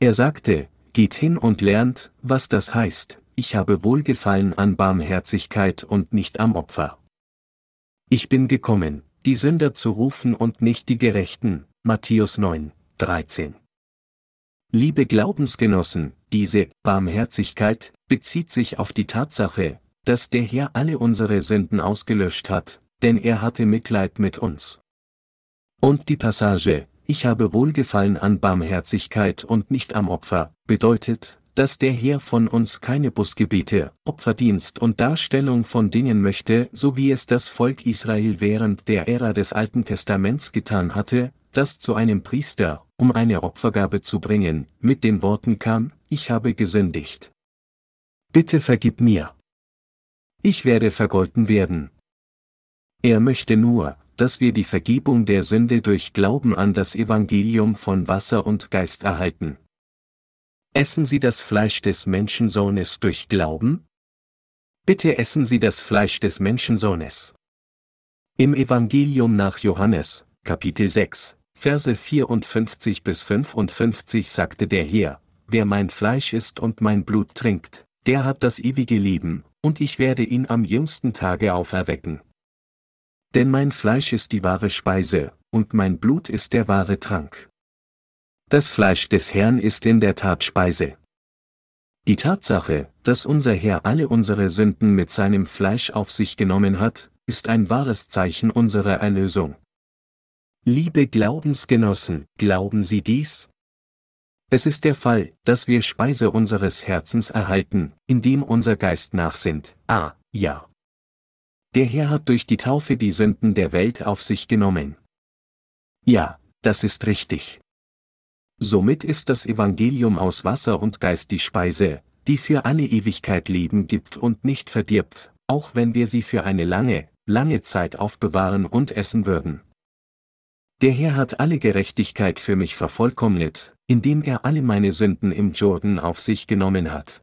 Er sagte, geht hin und lernt, was das heißt, ich habe Wohlgefallen an Barmherzigkeit und nicht am Opfer. Ich bin gekommen, die Sünder zu rufen und nicht die Gerechten. Matthäus 9, 13. Liebe Glaubensgenossen, diese Barmherzigkeit bezieht sich auf die Tatsache, dass der Herr alle unsere Sünden ausgelöscht hat, denn er hatte Mitleid mit uns. Und die Passage, ich habe Wohlgefallen an Barmherzigkeit und nicht am Opfer, bedeutet, dass der Herr von uns keine Busgebete, Opferdienst und Darstellung von Dingen möchte, so wie es das Volk Israel während der Ära des Alten Testaments getan hatte, das zu einem Priester, um eine Opfergabe zu bringen, mit den Worten kam, ich habe gesündigt. Bitte vergib mir. Ich werde vergolten werden. Er möchte nur, dass wir die Vergebung der Sünde durch Glauben an das Evangelium von Wasser und Geist erhalten. Essen Sie das Fleisch des Menschensohnes durch Glauben? Bitte essen Sie das Fleisch des Menschensohnes. Im Evangelium nach Johannes, Kapitel 6, Verse 54 bis 55 sagte der Herr, wer mein Fleisch isst und mein Blut trinkt, der hat das ewige Leben, und ich werde ihn am jüngsten Tage auferwecken. Denn mein Fleisch ist die wahre Speise, und mein Blut ist der wahre Trank. Das Fleisch des Herrn ist in der Tat Speise. Die Tatsache, dass unser Herr alle unsere Sünden mit seinem Fleisch auf sich genommen hat, ist ein wahres Zeichen unserer Erlösung. Liebe Glaubensgenossen, glauben Sie dies? Es ist der Fall, dass wir Speise unseres Herzens erhalten, indem unser Geist nachsinnt. Ah, ja. Der Herr hat durch die Taufe die Sünden der Welt auf sich genommen. Ja, das ist richtig. Somit ist das Evangelium aus Wasser und Geist die Speise, die für alle Ewigkeit Leben gibt und nicht verdirbt, auch wenn wir sie für eine lange, lange Zeit aufbewahren und essen würden. Der Herr hat alle Gerechtigkeit für mich vervollkommnet, indem er alle meine Sünden im Jordan auf sich genommen hat.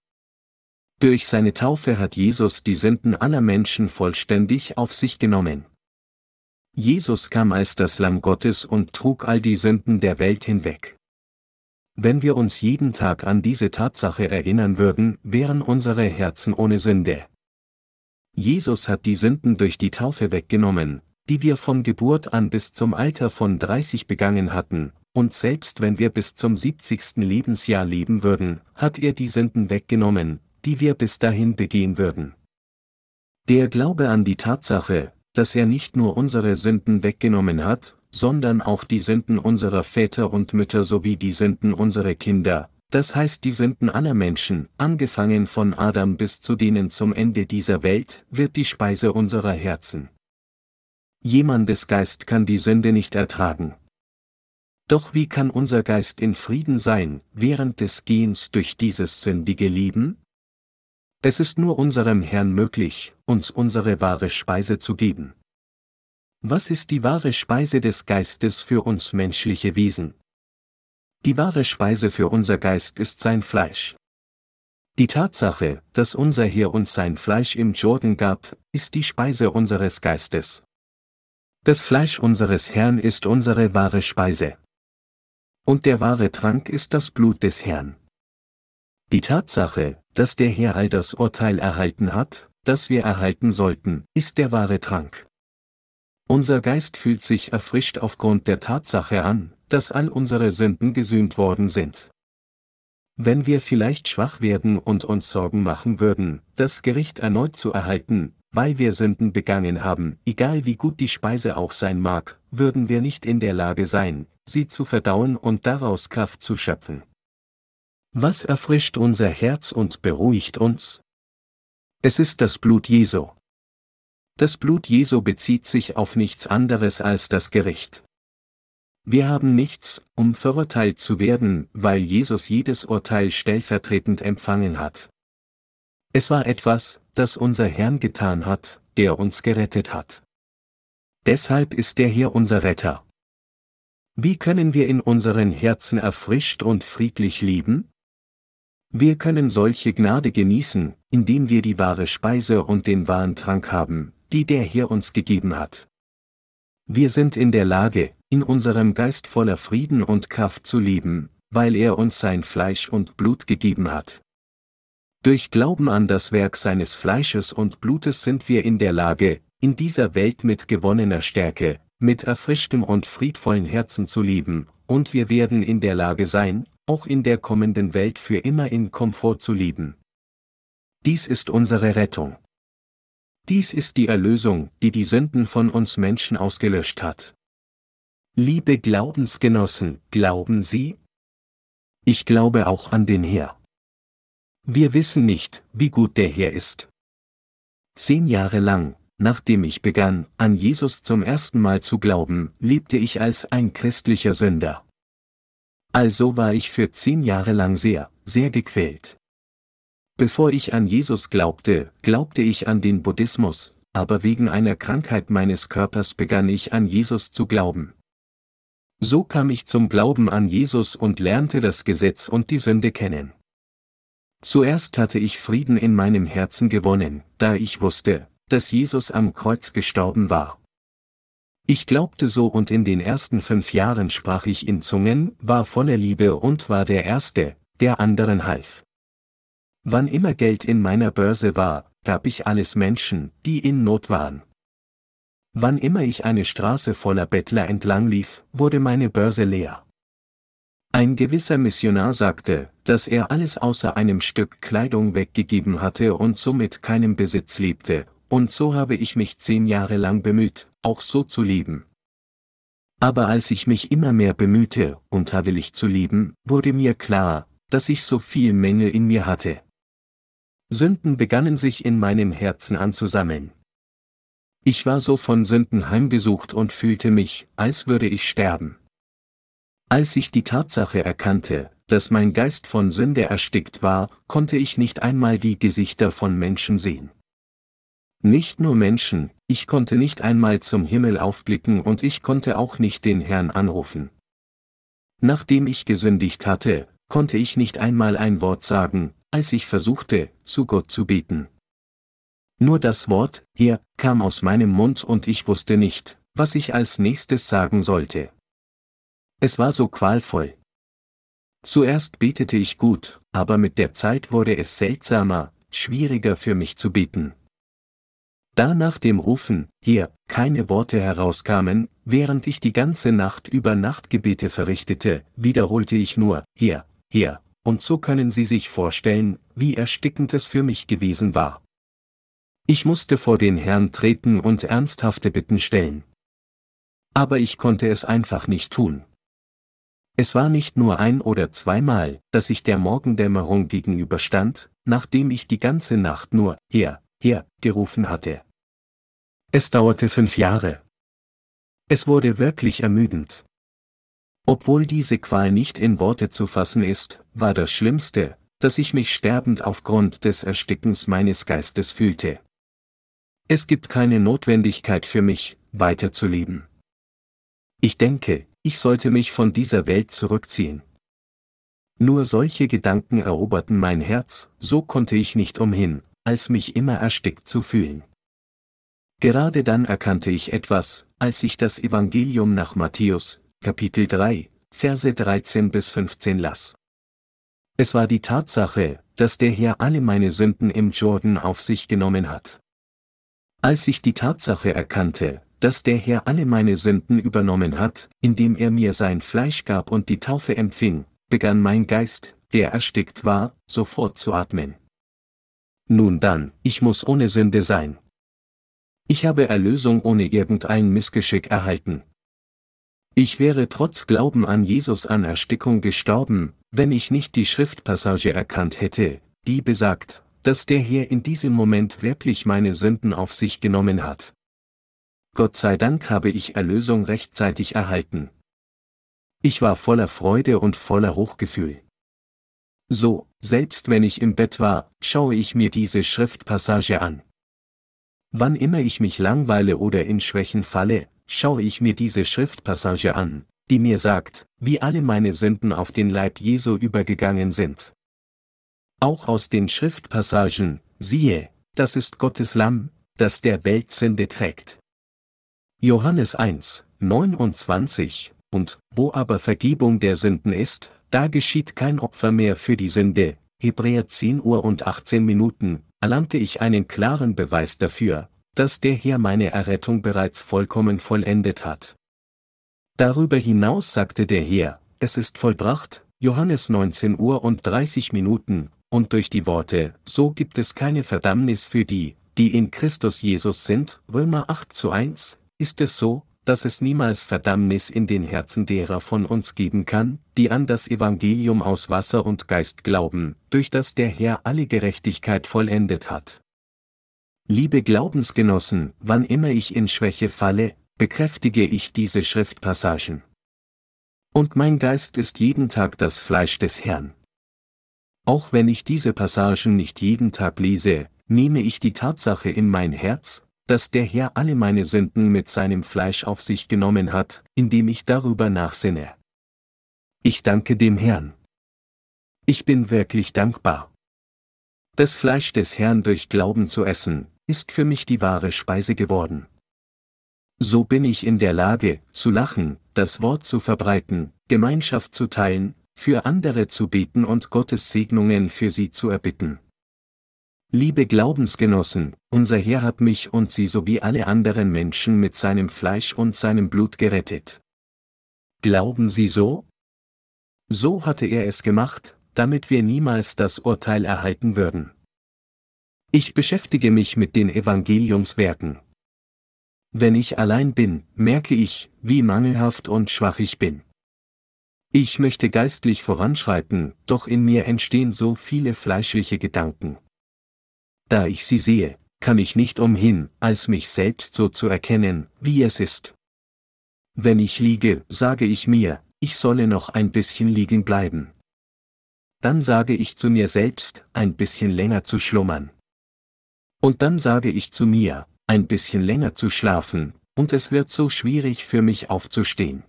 Durch seine Taufe hat Jesus die Sünden aller Menschen vollständig auf sich genommen. Jesus kam als das Lamm Gottes und trug all die Sünden der Welt hinweg. Wenn wir uns jeden Tag an diese Tatsache erinnern würden, wären unsere Herzen ohne Sünde. Jesus hat die Sünden durch die Taufe weggenommen, die wir von Geburt an bis zum Alter von 30 begangen hatten, und selbst wenn wir bis zum 70. Lebensjahr leben würden, hat er die Sünden weggenommen, die wir bis dahin begehen würden. Der Glaube an die Tatsache, dass er nicht nur unsere Sünden weggenommen hat, sondern auch die Sünden unserer Väter und Mütter sowie die Sünden unserer Kinder, das heißt die Sünden aller Menschen, angefangen von Adam bis zu denen zum Ende dieser Welt, wird die Speise unserer Herzen. Jemandes Geist kann die Sünde nicht ertragen. Doch wie kann unser Geist in Frieden sein, während des Gehens durch dieses sündige Leben? Es ist nur unserem Herrn möglich, uns unsere wahre Speise zu geben. Was ist die wahre Speise des Geistes für uns menschliche Wesen? Die wahre Speise für unser Geist ist sein Fleisch. Die Tatsache, dass unser Herr uns sein Fleisch im Jordan gab, ist die Speise unseres Geistes. Das Fleisch unseres Herrn ist unsere wahre Speise. Und der wahre Trank ist das Blut des Herrn. Die Tatsache, dass der Herr all das Urteil erhalten hat, das wir erhalten sollten, ist der wahre Trank. Unser Geist fühlt sich erfrischt aufgrund der Tatsache an, dass all unsere Sünden gesühnt worden sind. Wenn wir vielleicht schwach werden und uns Sorgen machen würden, das Gericht erneut zu erhalten, weil wir Sünden begangen haben, egal wie gut die Speise auch sein mag, würden wir nicht in der Lage sein, sie zu verdauen und daraus Kraft zu schöpfen. Was erfrischt unser Herz und beruhigt uns? Es ist das Blut Jesu. Das Blut Jesu bezieht sich auf nichts anderes als das Gericht. Wir haben nichts, um verurteilt zu werden, weil Jesus jedes Urteil stellvertretend empfangen hat. Es war etwas, das unser Herrn getan hat, der uns gerettet hat. Deshalb ist er hier unser Retter. Wie können wir in unseren Herzen erfrischt und friedlich lieben? Wir können solche Gnade genießen, indem wir die wahre Speise und den wahren Trank haben, die der Herr uns gegeben hat. Wir sind in der Lage, in unserem Geist voller Frieden und Kraft zu leben, weil er uns sein Fleisch und Blut gegeben hat. Durch Glauben an das Werk seines Fleisches und Blutes sind wir in der Lage, in dieser Welt mit gewonnener Stärke, mit erfrischtem und friedvollen Herzen zu leben, und wir werden in der Lage sein, auch in der kommenden Welt für immer in Komfort zu leben. Dies ist unsere Rettung. Dies ist die Erlösung, die die Sünden von uns Menschen ausgelöscht hat. Liebe Glaubensgenossen, glauben Sie? Ich glaube auch an den Herr. Wir wissen nicht, wie gut der Herr ist. Zehn Jahre lang, nachdem ich begann, an Jesus zum ersten Mal zu glauben, lebte ich als ein christlicher Sünder. Also war ich für zehn Jahre lang sehr, sehr gequält. Bevor ich an Jesus glaubte, glaubte ich an den Buddhismus, aber wegen einer Krankheit meines Körpers begann ich an Jesus zu glauben. So kam ich zum Glauben an Jesus und lernte das Gesetz und die Sünde kennen. Zuerst hatte ich Frieden in meinem Herzen gewonnen, da ich wusste, dass Jesus am Kreuz gestorben war. Ich glaubte so und in den ersten fünf Jahren sprach ich in Zungen, war voller Liebe und war der Erste, der anderen half. Wann immer Geld in meiner Börse war, gab ich alles Menschen, die in Not waren. Wann immer ich eine Straße voller Bettler entlang lief, wurde meine Börse leer. Ein gewisser Missionar sagte, dass er alles außer einem Stück Kleidung weggegeben hatte und somit keinem Besitz lebte, und so habe ich mich zehn Jahre lang bemüht, auch so zu leben. Aber als ich mich immer mehr bemühte, untadelig zu leben, wurde mir klar, dass ich so viel Mängel in mir hatte. Sünden begannen sich in meinem Herzen anzusammeln. Ich war so von Sünden heimgesucht und fühlte mich, als würde ich sterben. Als ich die Tatsache erkannte, dass mein Geist von Sünde erstickt war, konnte ich nicht einmal die Gesichter von Menschen sehen. Nicht nur Menschen, ich konnte nicht einmal zum Himmel aufblicken und ich konnte auch nicht den Herrn anrufen. Nachdem ich gesündigt hatte, konnte ich nicht einmal ein Wort sagen, als ich versuchte, zu Gott zu beten. Nur das Wort, Herr, kam aus meinem Mund und ich wusste nicht, was ich als nächstes sagen sollte. Es war so qualvoll. Zuerst betete ich gut, aber mit der Zeit wurde es seltsamer, schwieriger für mich zu beten. Da nach dem Rufen, hier, keine Worte herauskamen, während ich die ganze Nacht über Nachtgebete verrichtete, wiederholte ich nur, hier, hier, und so können Sie sich vorstellen, wie erstickend es für mich gewesen war. Ich musste vor den Herrn treten und ernsthafte Bitten stellen. Aber ich konnte es einfach nicht tun. Es war nicht nur ein oder zweimal, dass ich der Morgendämmerung gegenüberstand, nachdem ich die ganze Nacht nur, her, her, gerufen hatte. Es dauerte fünf Jahre. Es wurde wirklich ermüdend. Obwohl diese Qual nicht in Worte zu fassen ist, war das Schlimmste, dass ich mich sterbend aufgrund des Erstickens meines Geistes fühlte. Es gibt keine Notwendigkeit für mich, weiterzuleben. Ich denke, ich sollte mich von dieser Welt zurückziehen. Nur solche Gedanken eroberten mein Herz, so konnte ich nicht umhin, als mich immer erstickt zu fühlen. Gerade dann erkannte ich etwas, als ich das Evangelium nach Matthäus, Kapitel 3, Verse 13 bis 15 las. Es war die Tatsache, dass der Herr alle meine Sünden im Jordan auf sich genommen hat. Als ich die Tatsache erkannte, dass der Herr alle meine Sünden übernommen hat, indem er mir sein Fleisch gab und die Taufe empfing, begann mein Geist, der erstickt war, sofort zu atmen. Nun dann, ich muss ohne Sünde sein. Ich habe Erlösung ohne irgendein Missgeschick erhalten. Ich wäre trotz Glauben an Jesus an Erstickung gestorben, wenn ich nicht die Schriftpassage erkannt hätte, die besagt, dass der Herr in diesem Moment wirklich meine Sünden auf sich genommen hat. Gott sei Dank habe ich Erlösung rechtzeitig erhalten. Ich war voller Freude und voller Hochgefühl. So, selbst wenn ich im Bett war, schaue ich mir diese Schriftpassage an. Wann immer ich mich langweile oder in Schwächen falle, schaue ich mir diese Schriftpassage an, die mir sagt, wie alle meine Sünden auf den Leib Jesu übergegangen sind. Auch aus den Schriftpassagen, siehe, das ist Gottes Lamm, das der Welt Sünde trägt. Johannes 1, 29, und, wo aber Vergebung der Sünden ist, da geschieht kein Opfer mehr für die Sünde, Hebräer 10 Uhr und 18 Minuten, erlangte ich einen klaren Beweis dafür, dass der Herr meine Errettung bereits vollkommen vollendet hat. Darüber hinaus sagte der Herr, es ist vollbracht, Johannes 19 Uhr und 30 Minuten, und durch die Worte, so gibt es keine Verdammnis für die, die in Christus Jesus sind, Römer 8 zu 1, ist es so, dass es niemals Verdammnis in den Herzen derer von uns geben kann, die an das Evangelium aus Wasser und Geist glauben, durch das der Herr alle Gerechtigkeit vollendet hat. Liebe Glaubensgenossen, wann immer ich in Schwäche falle, bekräftige ich diese Schriftpassagen. Und mein Geist ist jeden Tag das Fleisch des Herrn. Auch wenn ich diese Passagen nicht jeden Tag lese, nehme ich die Tatsache in mein Herz, dass der Herr alle meine Sünden mit seinem Fleisch auf sich genommen hat, indem ich darüber nachsinne. Ich danke dem Herrn. Ich bin wirklich dankbar. Das Fleisch des Herrn durch Glauben zu essen, ist für mich die wahre Speise geworden. So bin ich in der Lage, zu lachen, das Wort zu verbreiten, Gemeinschaft zu teilen, für andere zu beten und Gottes Segnungen für sie zu erbitten. Liebe Glaubensgenossen, unser Herr hat mich und Sie sowie alle anderen Menschen mit seinem Fleisch und seinem Blut gerettet. Glauben Sie so? So hatte er es gemacht, damit wir niemals das Urteil erhalten würden. Ich beschäftige mich mit den Evangeliumswerken. Wenn ich allein bin, merke ich, wie mangelhaft und schwach ich bin. Ich möchte geistlich voranschreiten, doch in mir entstehen so viele fleischliche Gedanken. Da ich sie sehe, kann ich nicht umhin, als mich selbst so zu erkennen, wie es ist. Wenn ich liege, sage ich mir, ich solle noch ein bisschen liegen bleiben. Dann sage ich zu mir selbst, ein bisschen länger zu schlummern. Und dann sage ich zu mir, ein bisschen länger zu schlafen, und es wird so schwierig für mich aufzustehen.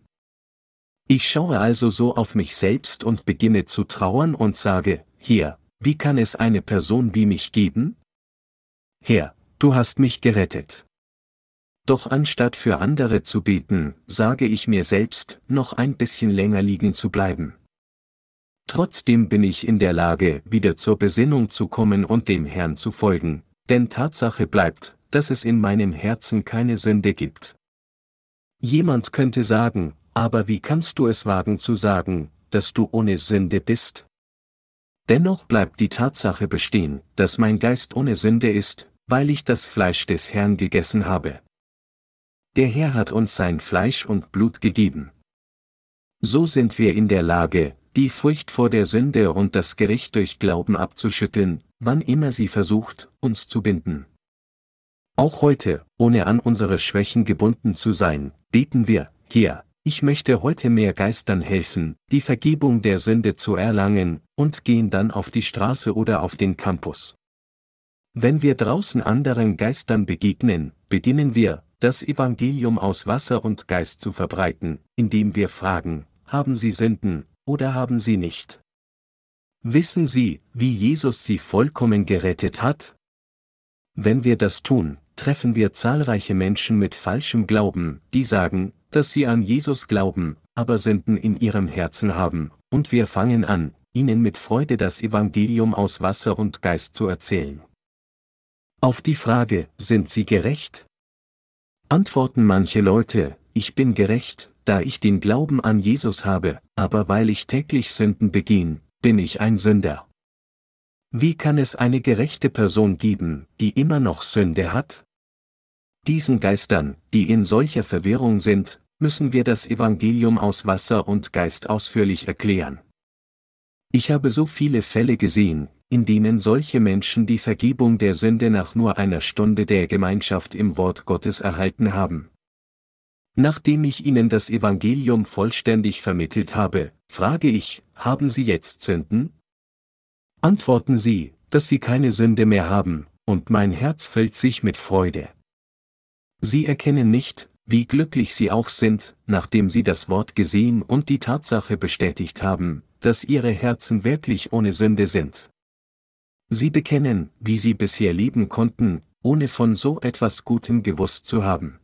Ich schaue also so auf mich selbst und beginne zu trauern und sage, hier, wie kann es eine Person wie mich geben? Herr, du hast mich gerettet. Doch anstatt für andere zu beten, sage ich mir selbst, noch ein bisschen länger liegen zu bleiben. Trotzdem bin ich in der Lage, wieder zur Besinnung zu kommen und dem Herrn zu folgen, denn Tatsache bleibt, dass es in meinem Herzen keine Sünde gibt. Jemand könnte sagen, aber wie kannst du es wagen zu sagen, dass du ohne Sünde bist? Dennoch bleibt die Tatsache bestehen, dass mein Geist ohne Sünde ist, weil ich das Fleisch des Herrn gegessen habe. Der Herr hat uns sein Fleisch und Blut gegeben. So sind wir in der Lage, die Furcht vor der Sünde und das Gericht durch Glauben abzuschütteln, wann immer sie versucht, uns zu binden. Auch heute, ohne an unsere Schwächen gebunden zu sein, beten wir, hier, ich möchte heute mehr Geistern helfen, die Vergebung der Sünde zu erlangen, und gehen dann auf die Straße oder auf den Campus. Wenn wir draußen anderen Geistern begegnen, beginnen wir, das Evangelium aus Wasser und Geist zu verbreiten, indem wir fragen, haben sie Sünden, oder haben sie nicht? Wissen Sie, wie Jesus Sie vollkommen gerettet hat? Wenn wir das tun, treffen wir zahlreiche Menschen mit falschem Glauben, die sagen, dass sie an Jesus glauben, aber Sünden in ihrem Herzen haben, und wir fangen an, ihnen mit Freude das Evangelium aus Wasser und Geist zu erzählen. Auf die Frage, sind sie gerecht? Antworten manche Leute, ich bin gerecht, da ich den Glauben an Jesus habe, aber weil ich täglich Sünden beging, bin ich ein Sünder. Wie kann es eine gerechte Person geben, die immer noch Sünde hat? Diesen Geistern, die in solcher Verwirrung sind, müssen wir das Evangelium aus Wasser und Geist ausführlich erklären. Ich habe so viele Fälle gesehen, in denen solche Menschen die Vergebung der Sünde nach nur einer Stunde der Gemeinschaft im Wort Gottes erhalten haben. Nachdem ich Ihnen das Evangelium vollständig vermittelt habe, frage ich, haben Sie jetzt Sünden? Antworten Sie, dass Sie keine Sünde mehr haben, und mein Herz füllt sich mit Freude. Sie erkennen nicht, wie glücklich Sie auch sind, nachdem Sie das Wort gesehen und die Tatsache bestätigt haben, dass Ihre Herzen wirklich ohne Sünde sind. Sie bekennen, wie Sie bisher leben konnten, ohne von so etwas Gutem gewusst zu haben.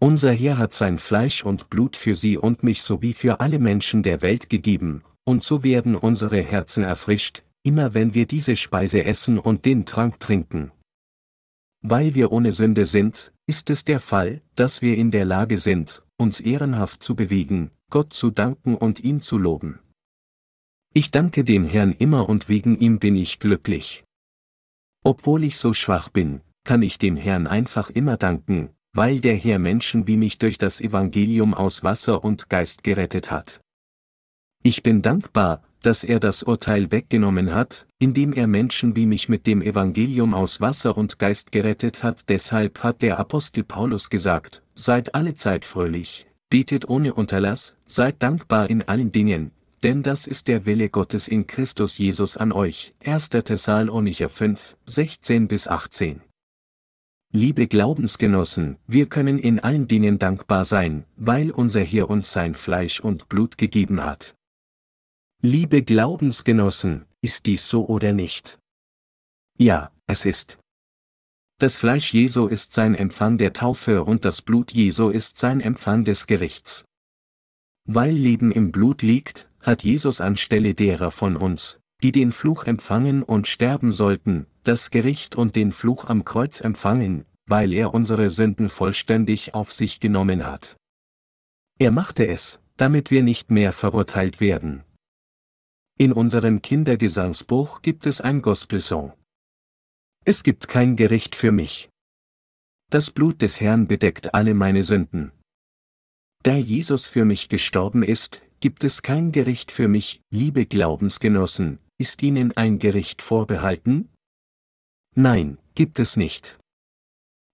Unser Herr hat sein Fleisch und Blut für Sie und mich sowie für alle Menschen der Welt gegeben, und so werden unsere Herzen erfrischt, immer wenn wir diese Speise essen und den Trank trinken. Weil wir ohne Sünde sind, ist es der Fall, dass wir in der Lage sind, uns ehrenhaft zu bewegen, Gott zu danken und ihn zu loben. Ich danke dem Herrn immer und wegen ihm bin ich glücklich. Obwohl ich so schwach bin, kann ich dem Herrn einfach immer danken, weil der Herr Menschen wie mich durch das Evangelium aus Wasser und Geist gerettet hat. Ich bin dankbar, dass er das Urteil weggenommen hat, indem er Menschen wie mich mit dem Evangelium aus Wasser und Geist gerettet hat. Deshalb hat der Apostel Paulus gesagt, seid alle Zeit fröhlich, betet ohne Unterlass, seid dankbar in allen Dingen, denn das ist der Wille Gottes in Christus Jesus an euch. 1. Thessalonicher 5, 16 bis 18. Liebe Glaubensgenossen, wir können in allen Dingen dankbar sein, weil unser Herr uns sein Fleisch und Blut gegeben hat. Liebe Glaubensgenossen, ist dies so oder nicht? Ja, es ist. Das Fleisch Jesu ist sein Empfang der Taufe und das Blut Jesu ist sein Empfang des Gerichts. Weil Leben im Blut liegt, hat Jesus anstelle derer von uns, die den Fluch empfangen und sterben sollten, das Gericht und den Fluch am Kreuz empfangen, weil er unsere Sünden vollständig auf sich genommen hat. Er machte es, damit wir nicht mehr verurteilt werden. In unserem Kindergesangsbuch gibt es ein Gospelsong. Es gibt kein Gericht für mich. Das Blut des Herrn bedeckt alle meine Sünden. Da Jesus für mich gestorben ist, gibt es kein Gericht für mich, liebe Glaubensgenossen, ist Ihnen ein Gericht vorbehalten? Nein, gibt es nicht.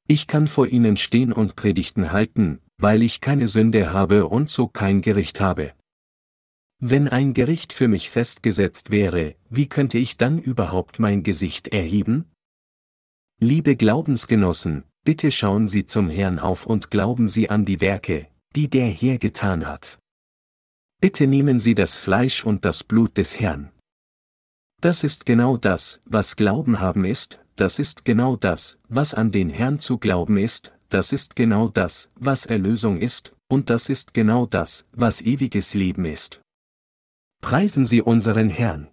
Ich kann vor Ihnen stehen und Predigten halten, weil ich keine Sünde habe und so kein Gericht habe. Wenn ein Gericht für mich festgesetzt wäre, wie könnte ich dann überhaupt mein Gesicht erheben? Liebe Glaubensgenossen, bitte schauen Sie zum Herrn auf und glauben Sie an die Werke, die der Herr getan hat. Bitte nehmen Sie das Fleisch und das Blut des Herrn. Das ist genau das, was Glauben haben ist, das ist genau das, was an den Herrn zu glauben ist, das ist genau das, was Erlösung ist, und das ist genau das, was ewiges Leben ist. Preisen Sie unseren Herrn.